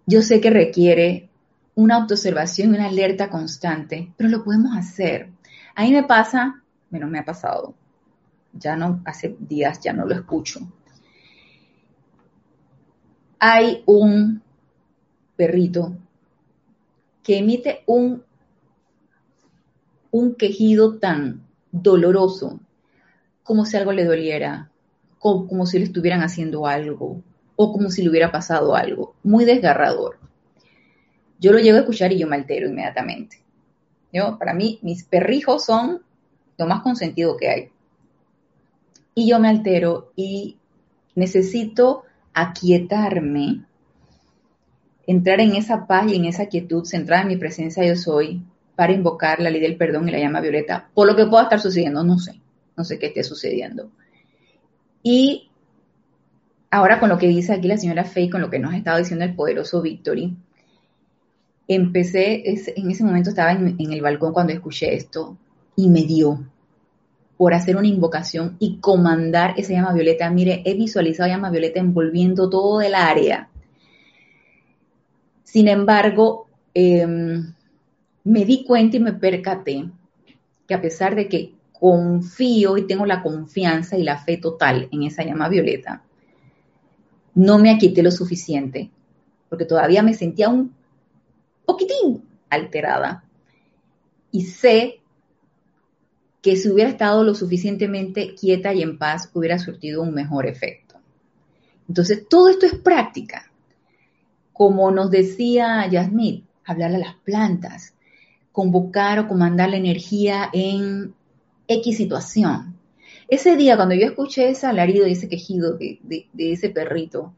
Yo sé que requiere una autoobservación, una alerta constante, pero lo podemos hacer. A mí me pasa, bueno, me ha pasado, ya no, hace días ya no lo escucho. Hay un perrito que emite un, un quejido tan doloroso, como si algo le doliera, como, como si le estuvieran haciendo algo, o como si le hubiera pasado algo, muy desgarrador yo lo llego a escuchar y yo me altero inmediatamente. Yo, para mí, mis perrijos son lo más consentido que hay. Y yo me altero y necesito aquietarme, entrar en esa paz y en esa quietud, centrada en mi presencia yo soy, para invocar la ley del perdón y la llama violeta, por lo que pueda estar sucediendo, no sé, no sé qué esté sucediendo. Y ahora con lo que dice aquí la señora Faye, con lo que nos ha estado diciendo el poderoso Victory, empecé, en ese momento estaba en, el balcón cuando escuché esto y me dio por hacer una invocación y comandar esa llama violeta. Mire, he visualizado llama violeta envolviendo todo el área. Sin embargo, em, me di cuenta y me percaté que a pesar de que confío y tengo la confianza y la fe total en esa llama violeta, no me aquité lo suficiente, porque todavía me sentía un poquitín alterada. Y sé que si hubiera estado lo suficientemente quieta y en paz, hubiera surtido un mejor efecto. Entonces, todo esto es práctica. Como nos decía Yasmith, hablar a las plantas, convocar o comandar la energía en X situación. Ese día, cuando yo escuché ese alarido y ese quejido de, ese perrito,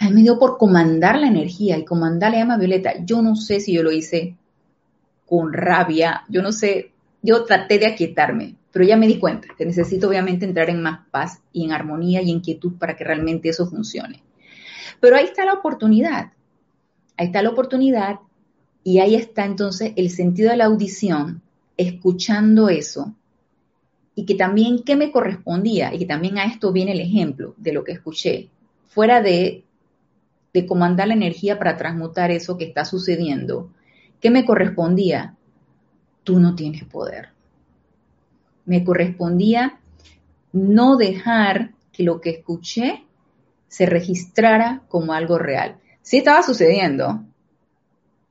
a mí me dio por comandar la energía y comandar la llama violeta. Yo no sé si yo lo hice con rabia, yo no sé, yo traté de aquietarme, pero ya me di cuenta que necesito obviamente entrar en más paz y en armonía y en quietud para que realmente eso funcione. Pero ahí está la oportunidad, ahí está la oportunidad y ahí está entonces el sentido de la audición, escuchando eso y que también qué me correspondía y que también a esto viene el ejemplo de lo que escuché, fuera de, de comandar la energía para transmutar eso que está sucediendo, ¿qué me correspondía? Tú no tienes poder. Me correspondía no dejar que lo que escuché se registrara como algo real. Sí estaba sucediendo,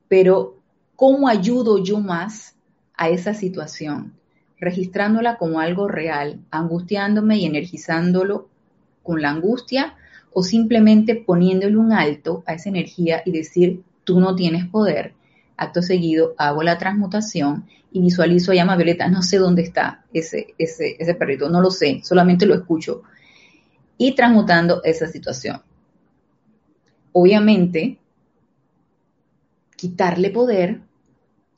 pero ¿cómo ayudo yo más a esa situación? registrándola como algo real, angustiándome y energizándolo con la angustia o simplemente poniéndole un alto a esa energía y decir, tú no tienes poder. Acto seguido hago la transmutación y visualizo a llama violeta. No sé dónde está ese, ese, ese perrito, no lo sé, solamente lo escucho. Y transmutando esa situación. Obviamente, quitarle poder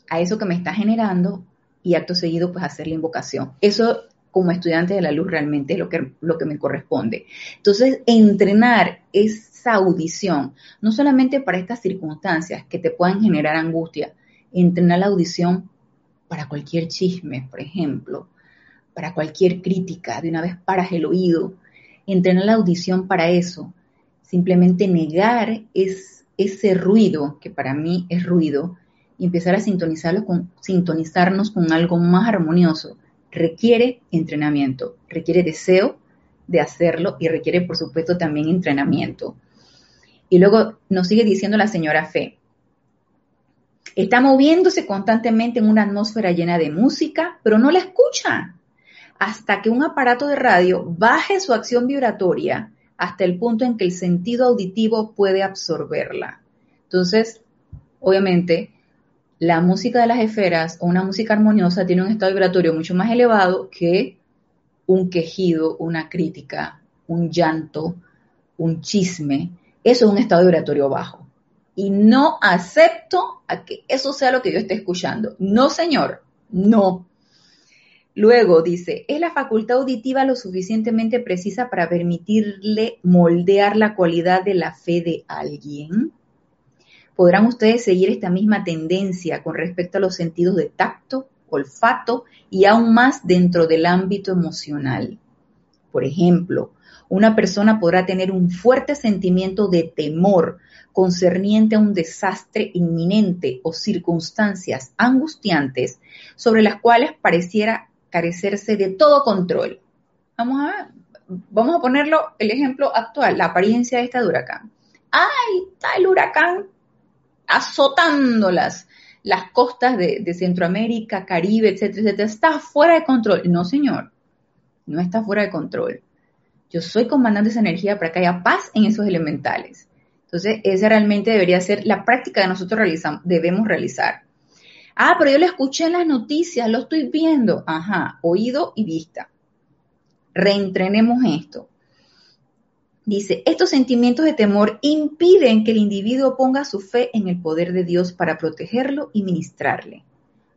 a eso que me está generando y acto seguido pues hacer la invocación. Eso como estudiante de la luz realmente es lo que, lo que me corresponde. Entonces, entrenar esa audición, no solamente para estas circunstancias que te puedan generar angustia, entrenar la audición para cualquier chisme, por ejemplo, para cualquier crítica, de una vez paras el oído, entrenar la audición para eso, simplemente negar es, ese ruido, que para mí es ruido, y empezar a sintonizarlo con, sintonizarnos con algo más armonioso requiere entrenamiento, requiere deseo de hacerlo y requiere, por supuesto, también entrenamiento. Y luego nos sigue diciendo la señora Fe, está moviéndose constantemente en una atmósfera llena de música, pero no la escucha hasta que un aparato de radio baje su acción vibratoria hasta el punto en que el sentido auditivo puede absorberla. Entonces, obviamente, la música de las esferas o una música armoniosa tiene un estado vibratorio mucho más elevado que un quejido, una crítica, un llanto, un chisme. Eso es un estado vibratorio bajo. Y no acepto a que eso sea lo que yo esté escuchando. No, señor, no. Luego dice, ¿es la facultad auditiva lo suficientemente precisa para permitirle moldear la cualidad de la fe de alguien? Podrán ustedes seguir esta misma tendencia con respecto a los sentidos de tacto, olfato y aún más dentro del ámbito emocional. Por ejemplo, una persona podrá tener un fuerte sentimiento de temor concerniente a un desastre inminente o circunstancias angustiantes sobre las cuales pareciera carecerse de todo control. Vamos a, vamos a ponerlo el ejemplo actual, la apariencia de este huracán. ¡Ay! El huracán azotando las, costas de, Centroamérica, Caribe, etcétera, etcétera. Está fuera de control. No, señor, no está fuera de control. Yo soy comandante de esa energía para que haya paz en esos elementales. Entonces, esa realmente debería ser la práctica que nosotros debemos realizar. Ah, pero yo lo escuché en las noticias, lo estoy viendo. Ajá, oído y vista. Reentrenemos esto. Dice, estos sentimientos de temor impiden que el individuo ponga su fe en el poder de Dios para protegerlo y ministrarle.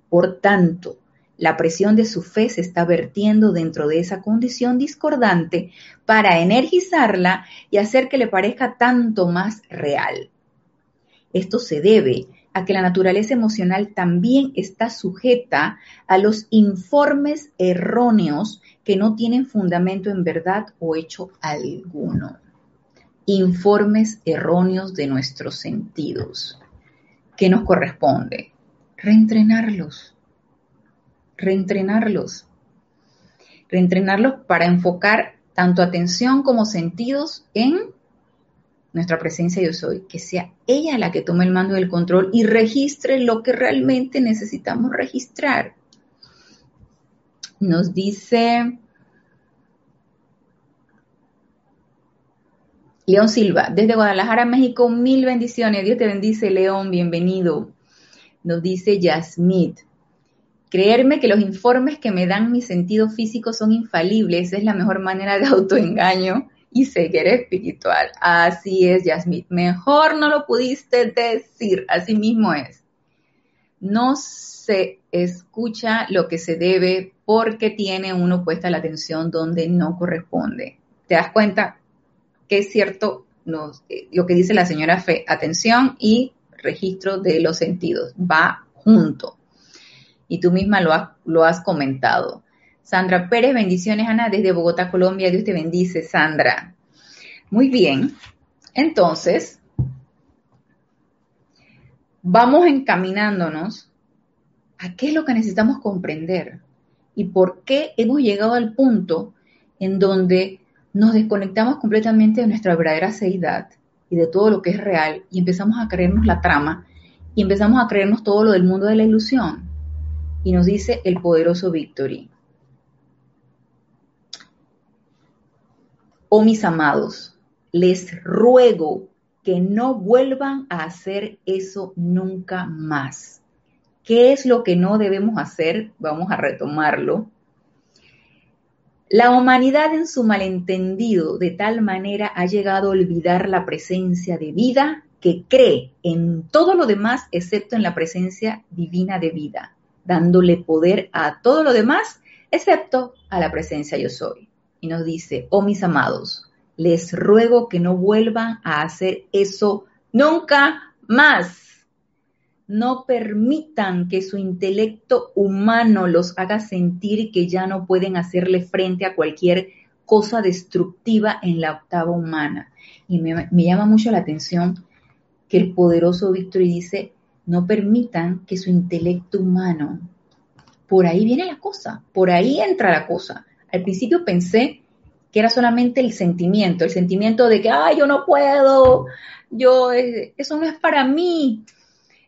Por tanto, la presión de su fe se está vertiendo dentro de esa condición discordante para energizarla y hacer que le parezca tanto más real. Esto se debe a que la naturaleza emocional también está sujeta a los informes erróneos que no tienen fundamento en verdad o hecho alguno. Informes erróneos de nuestros sentidos. ¿Qué nos corresponde? Reentrenarlos. Reentrenarlos. Reentrenarlos para enfocar tanto atención como sentidos en nuestra presencia yo soy, que sea ella la que tome el mando del control y registre lo que realmente necesitamos registrar. Nos dice León Silva, desde Guadalajara, México, mil bendiciones. Dios te bendice, León, bienvenido. Nos dice Yasmith. Creerme que los informes que me dan mi sentido físico son infalibles es la mejor manera de autoengaño y ceguera espiritual. Así es, Yasmith. Mejor no lo pudiste decir, así mismo es. No se escucha lo que se debe porque tiene uno puesta la atención donde no corresponde. ¿Te das cuenta? que es cierto eh, lo que dice la señora Fe, atención y registro de los sentidos, va junto. Y tú misma lo, lo has comentado. Sandra Pérez, bendiciones Ana desde Bogotá, Colombia. Dios te bendice, Sandra. Muy bien. Entonces, vamos encaminándonos a qué es lo que necesitamos comprender y por qué hemos llegado al punto en donde nos desconectamos completamente de nuestra verdadera seidad y de todo lo que es real y empezamos a creernos la trama y empezamos a creernos todo lo del mundo de la ilusión. Y nos dice el poderoso Victory. Oh mis amados, les ruego que no vuelvan a hacer eso nunca más. ¿Qué es lo que no debemos hacer? Vamos a retomarlo. La humanidad en su malentendido de tal manera ha llegado a olvidar la presencia de vida que cree en todo lo demás excepto en la presencia divina de vida, dándole poder a todo lo demás excepto a la presencia yo soy. Y nos dice, oh mis amados, les ruego que no vuelvan a hacer eso nunca más no permitan que su intelecto humano los haga sentir que ya no pueden hacerle frente a cualquier cosa destructiva en la octava humana. Y me, llama mucho la atención que el poderoso Víctor dice, no permitan que su intelecto humano, por ahí viene la cosa, por ahí entra la cosa. Al principio pensé que era solamente el sentimiento, el sentimiento de que, ay, yo no puedo, yo, eh, eso no es para mí,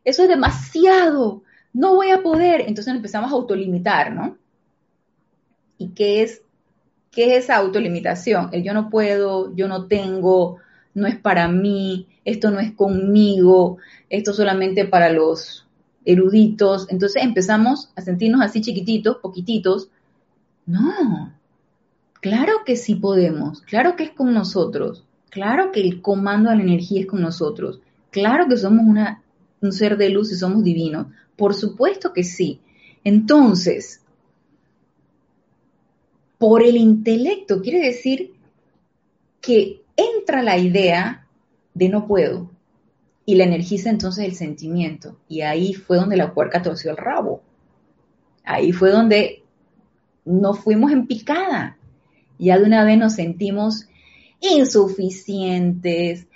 eso es demasiado, no voy a poder. Entonces empezamos a autolimitar, ¿no? ¿Y qué es, qué es esa autolimitación? El yo no puedo, yo no tengo, no es para mí, esto no es conmigo, esto solamente para los eruditos. Entonces empezamos a sentirnos así chiquititos, poquititos. No, claro que sí podemos, claro que es con nosotros, claro que el comando de la energía es con nosotros, claro que somos un ser de luz y somos divinos? Por supuesto que sí. Entonces, por el intelecto quiere decir que entra la idea de no puedo y la energiza entonces el sentimiento. Y ahí fue donde la puerca torció el rabo. Ahí fue donde nos fuimos en picada. Ya de una vez nos sentimos insuficientes,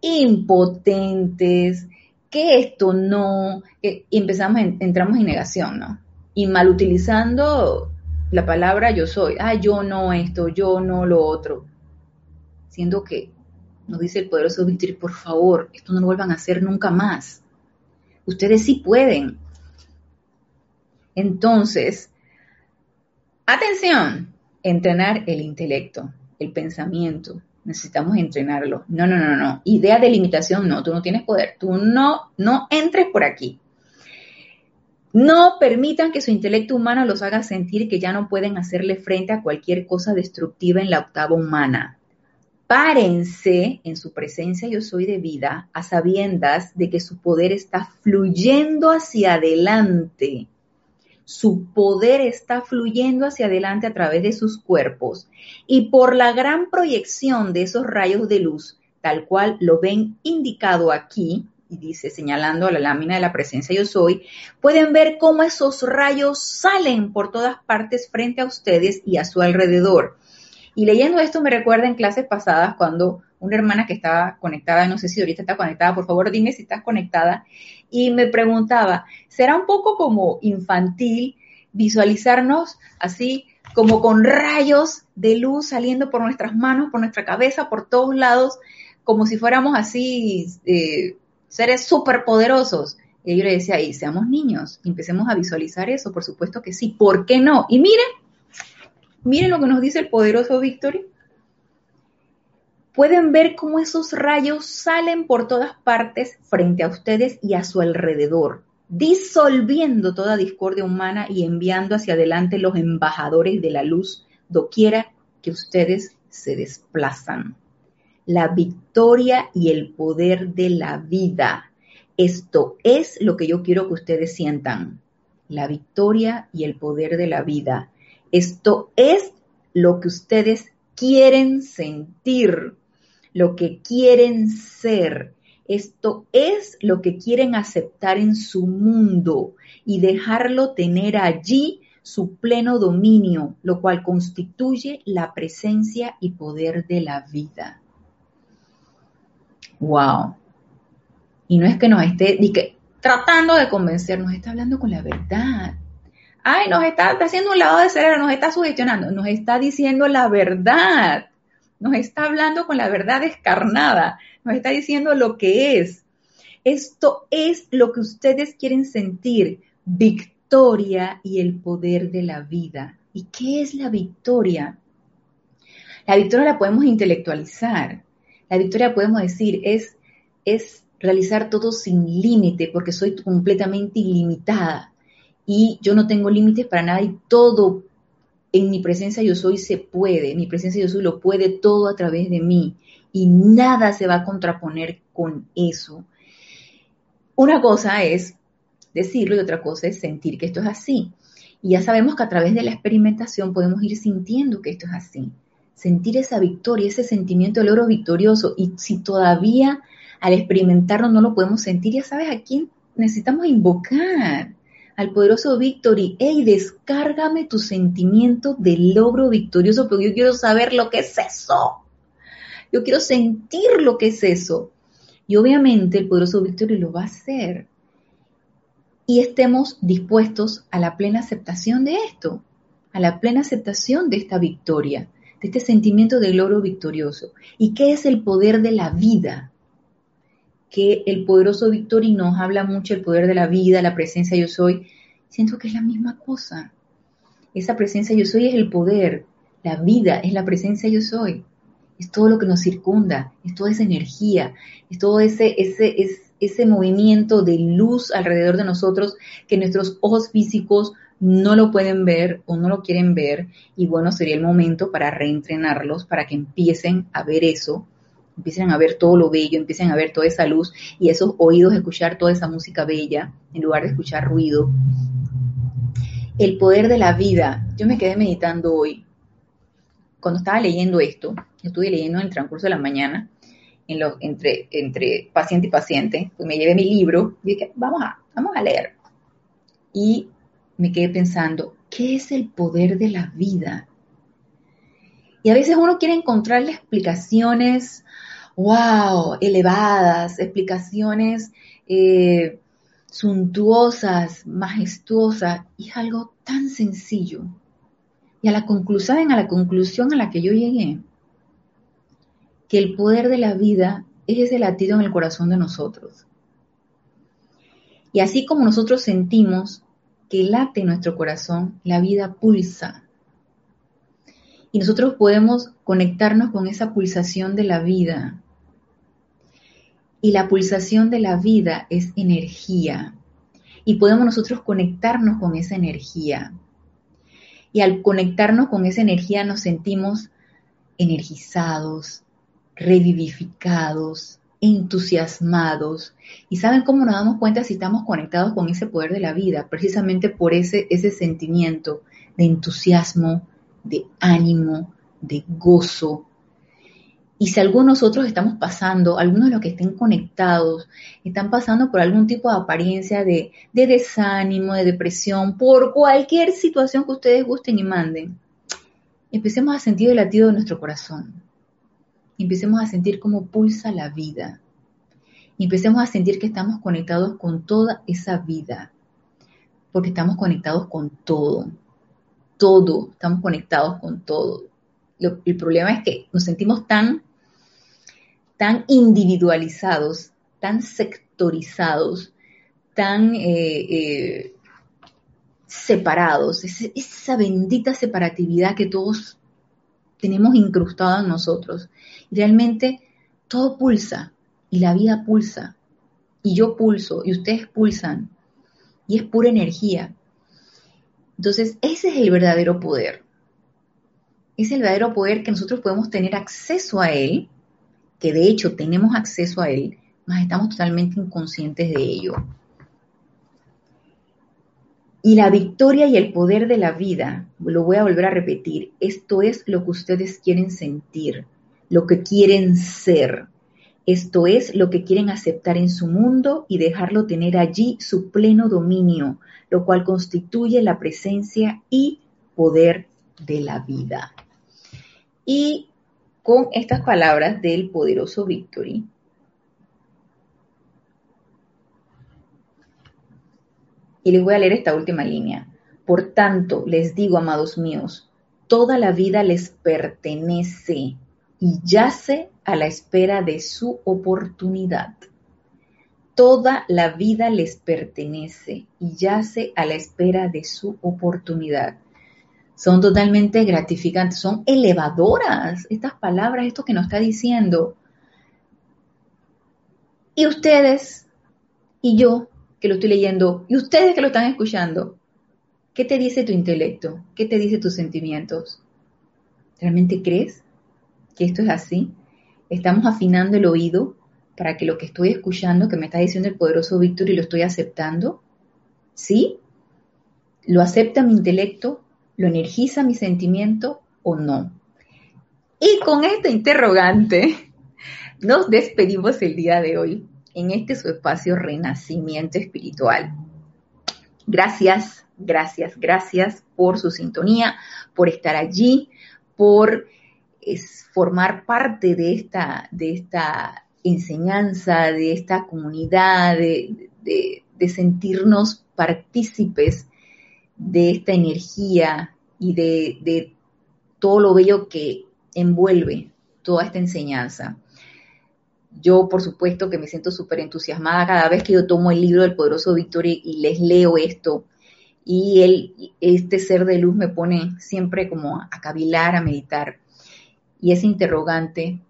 impotentes, que esto no, y empezamos, entramos en negación, ¿no? Y mal utilizando la palabra yo soy, ah, yo no esto, yo no lo otro, siendo que nos dice el poderoso Víctor, por favor, esto no lo vuelvan a hacer nunca más. Ustedes sí pueden. Entonces, atención, entrenar el intelecto, el pensamiento, necesitamos entrenarlo. No, no, no, no. Idea de limitación, no, tú no tienes poder, tú no, no entres por aquí. No permitan que su intelecto humano los haga sentir que ya no pueden hacerle frente a cualquier cosa destructiva en la octava humana. Párense en su presencia yo soy de vida a sabiendas de que su poder está fluyendo hacia adelante su poder está fluyendo hacia adelante a través de sus cuerpos y por la gran proyección de esos rayos de luz, tal cual lo ven indicado aquí, y dice señalando a la lámina de la presencia yo soy, pueden ver cómo esos rayos salen por todas partes frente a ustedes y a su alrededor. Y leyendo esto me recuerda en clases pasadas cuando una hermana que estaba conectada, no sé si ahorita está conectada, por favor dime si estás conectada, y me preguntaba, ¿será un poco como infantil visualizarnos así como con rayos de luz saliendo por nuestras manos, por nuestra cabeza, por todos lados, como si fuéramos así eh, seres superpoderosos? Y yo le decía, ahí, seamos niños, empecemos a visualizar eso, por supuesto que sí, ¿por qué no? Y miren, miren lo que nos dice el poderoso Victory. Pueden ver cómo esos rayos salen por todas partes frente a ustedes y a su alrededor, disolviendo toda discordia humana y enviando hacia adelante los embajadores de la luz doquiera que ustedes se desplazan. La victoria y el poder de la vida. Esto es lo que yo quiero que ustedes sientan. La victoria y el poder de la vida. Esto es lo que ustedes quieren sentir, lo que quieren ser. Esto es lo que quieren aceptar en su mundo y dejarlo tener allí su pleno dominio, lo cual constituye la presencia y poder de la vida. Wow. Y no es que nos esté que, tratando de convencernos, está hablando con la verdad. Ay, nos está, haciendo un lado de cerebro, nos está sugestionando, nos está diciendo la verdad. Nos está hablando con la verdad descarnada, nos está diciendo lo que es. Esto es lo que ustedes quieren sentir, victoria y el poder de la vida. ¿Y qué es la victoria? La victoria la podemos intelectualizar. La victoria podemos decir es, es realizar todo sin límite porque soy completamente ilimitada y yo no tengo límites para nada y todo en mi presencia yo soy se puede, mi presencia yo soy lo puede todo a través de mí y nada se va a contraponer con eso. Una cosa es decirlo y otra cosa es sentir que esto es así. Y ya sabemos que a través de la experimentación podemos ir sintiendo que esto es así. Sentir esa victoria, ese sentimiento del oro victorioso. Y si todavía al experimentarlo no lo podemos sentir, ya sabes a quién necesitamos invocar. Al poderoso Victory. Ey, descárgame tu sentimiento del logro victorioso, porque yo quiero saber lo que es eso. Yo quiero sentir lo que es eso. Y obviamente el poderoso Victory lo va a hacer y estemos dispuestos a la plena aceptación de esto, a la plena aceptación de esta victoria, de este sentimiento de logro victorioso. ¿Y qué es el poder de la vida? Que el poderoso Victory nos habla mucho del poder de la vida, la presencia yo soy. Siento que es la misma cosa. Esa presencia yo soy es el poder, la vida es la presencia yo soy. Es todo lo que nos circunda, es toda esa energía, es todo ese, ese, ese movimiento de luz alrededor de nosotros que nuestros ojos físicos no lo pueden ver o no lo quieren ver y bueno, sería el momento para reentrenarlos, para que empiecen a ver eso, empiecen a ver todo lo bello, empiecen a ver toda esa luz y esos oídos, escuchar toda esa música bella en lugar de escuchar ruido. El poder de la vida. Yo me quedé meditando hoy. Cuando estaba leyendo esto, estuve leyendo en el transcurso de la mañana, entre, entre paciente y paciente, pues me llevé mi libro y dije, vamos a, vamos a leer. Y me quedé pensando, ¿qué es el poder de la vida? Y a veces uno quiere encontrarle explicaciones, wow, elevadas, explicaciones eh, suntuosas, majestuosas, y es algo tan sencillo. Y a la conclusión, a la conclusión a la que yo llegué, que el poder de la vida es ese latido en el corazón de nosotros. Y así como nosotros sentimos que late nuestro corazón, la vida pulsa. Y nosotros podemos conectarnos con esa pulsación de la vida. Y la pulsación de la vida es energía. Y podemos nosotros conectarnos con esa energía. Y al conectarnos con esa energía nos sentimos energizados, revivificados, entusiasmados. ¿Y saben cómo nos damos cuenta si estamos conectados con ese poder de la vida? Precisamente por ese, ese sentimiento de entusiasmo, de ánimo, de gozo. Y si algunos de nosotros estamos pasando, algunos de los que estén conectados, están pasando por algún tipo de apariencia de, de desánimo, de depresión, por cualquier situación que ustedes gusten y manden, empecemos a sentir el latido de nuestro corazón empecemos a sentir cómo pulsa la vida. Empecemos a sentir que estamos conectados con toda esa vida, porque estamos conectados con todo, todo, estamos conectados con todo. el problema es que nos sentimos tan, tan individualizados, tan sectorizados, tan eh, eh, separados, esa bendita separatividad que todos tenemos incrustada en nosotros. realmente todo pulsa y la vida pulsa y yo pulso y ustedes pulsan y es pura energía. Entonces, ese es el verdadero poder. Es el verdadero poder que nosotros podemos tener acceso a él, que de hecho tenemos acceso a él, mas estamos totalmente inconscientes de ello. Y la victoria y el poder de la vida, lo voy a volver a repetir, esto es lo que ustedes quieren sentir, lo que quieren ser. Esto es lo que quieren aceptar en su mundo y dejarlo tener allí su pleno dominio, lo cual constituye la presencia y poder de la vida. Y con estas palabras del poderoso Victory, Y les voy a leer esta última línea. Por tanto, les digo, amados míos, toda la vida les pertenece y yace a la espera de su oportunidad. Toda la vida les pertenece y yace a la espera de su oportunidad. Son totalmente gratificantes, son elevadoras estas palabras, esto que nos está diciendo. Y ustedes y yo que lo estoy leyendo y ustedes que lo están escuchando, ¿qué te dice tu intelecto? ¿Qué te dice tus sentimientos? ¿Realmente crees que esto es así? ¿Estamos afinando el oído para que lo que estoy escuchando, que me está diciendo el poderoso Víctor y lo estoy aceptando? ¿Sí? ¿Lo acepta mi intelecto? ¿Lo energiza mi sentimiento o no? Y con este interrogante [LAUGHS] nos despedimos el día de hoy en este su espacio Renacimiento Espiritual. Gracias, gracias, gracias por su sintonía, por estar allí, por formar parte de esta, de esta enseñanza, de esta comunidad, de, de sentirnos partícipes de esta energía y de, de todo lo bello que envuelve toda esta enseñanza. Yo, por supuesto, que me siento súper entusiasmada cada vez que yo tomo el libro del poderoso Víctor y, les leo esto. Y él, este ser de luz me pone siempre como a cavilar, a meditar. Y ese interrogante,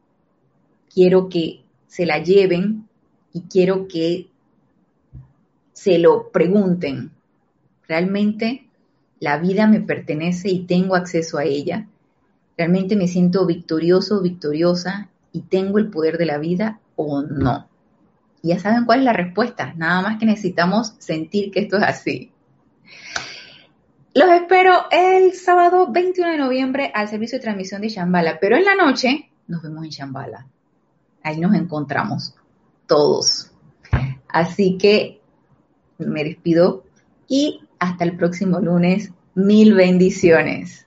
quiero que se la lleven y quiero que se lo pregunten. ¿Realmente la vida me pertenece y tengo acceso a ella? ¿Realmente me siento victorioso, victoriosa y tengo el poder de la vida o no. Ya saben cuál es la respuesta, nada más que necesitamos sentir que esto es así. Los espero el sábado 21 de noviembre al servicio de transmisión de Shambhala, pero en la noche nos vemos en Shambhala. Ahí nos encontramos todos. Así que me despido y hasta el próximo lunes. Mil bendiciones.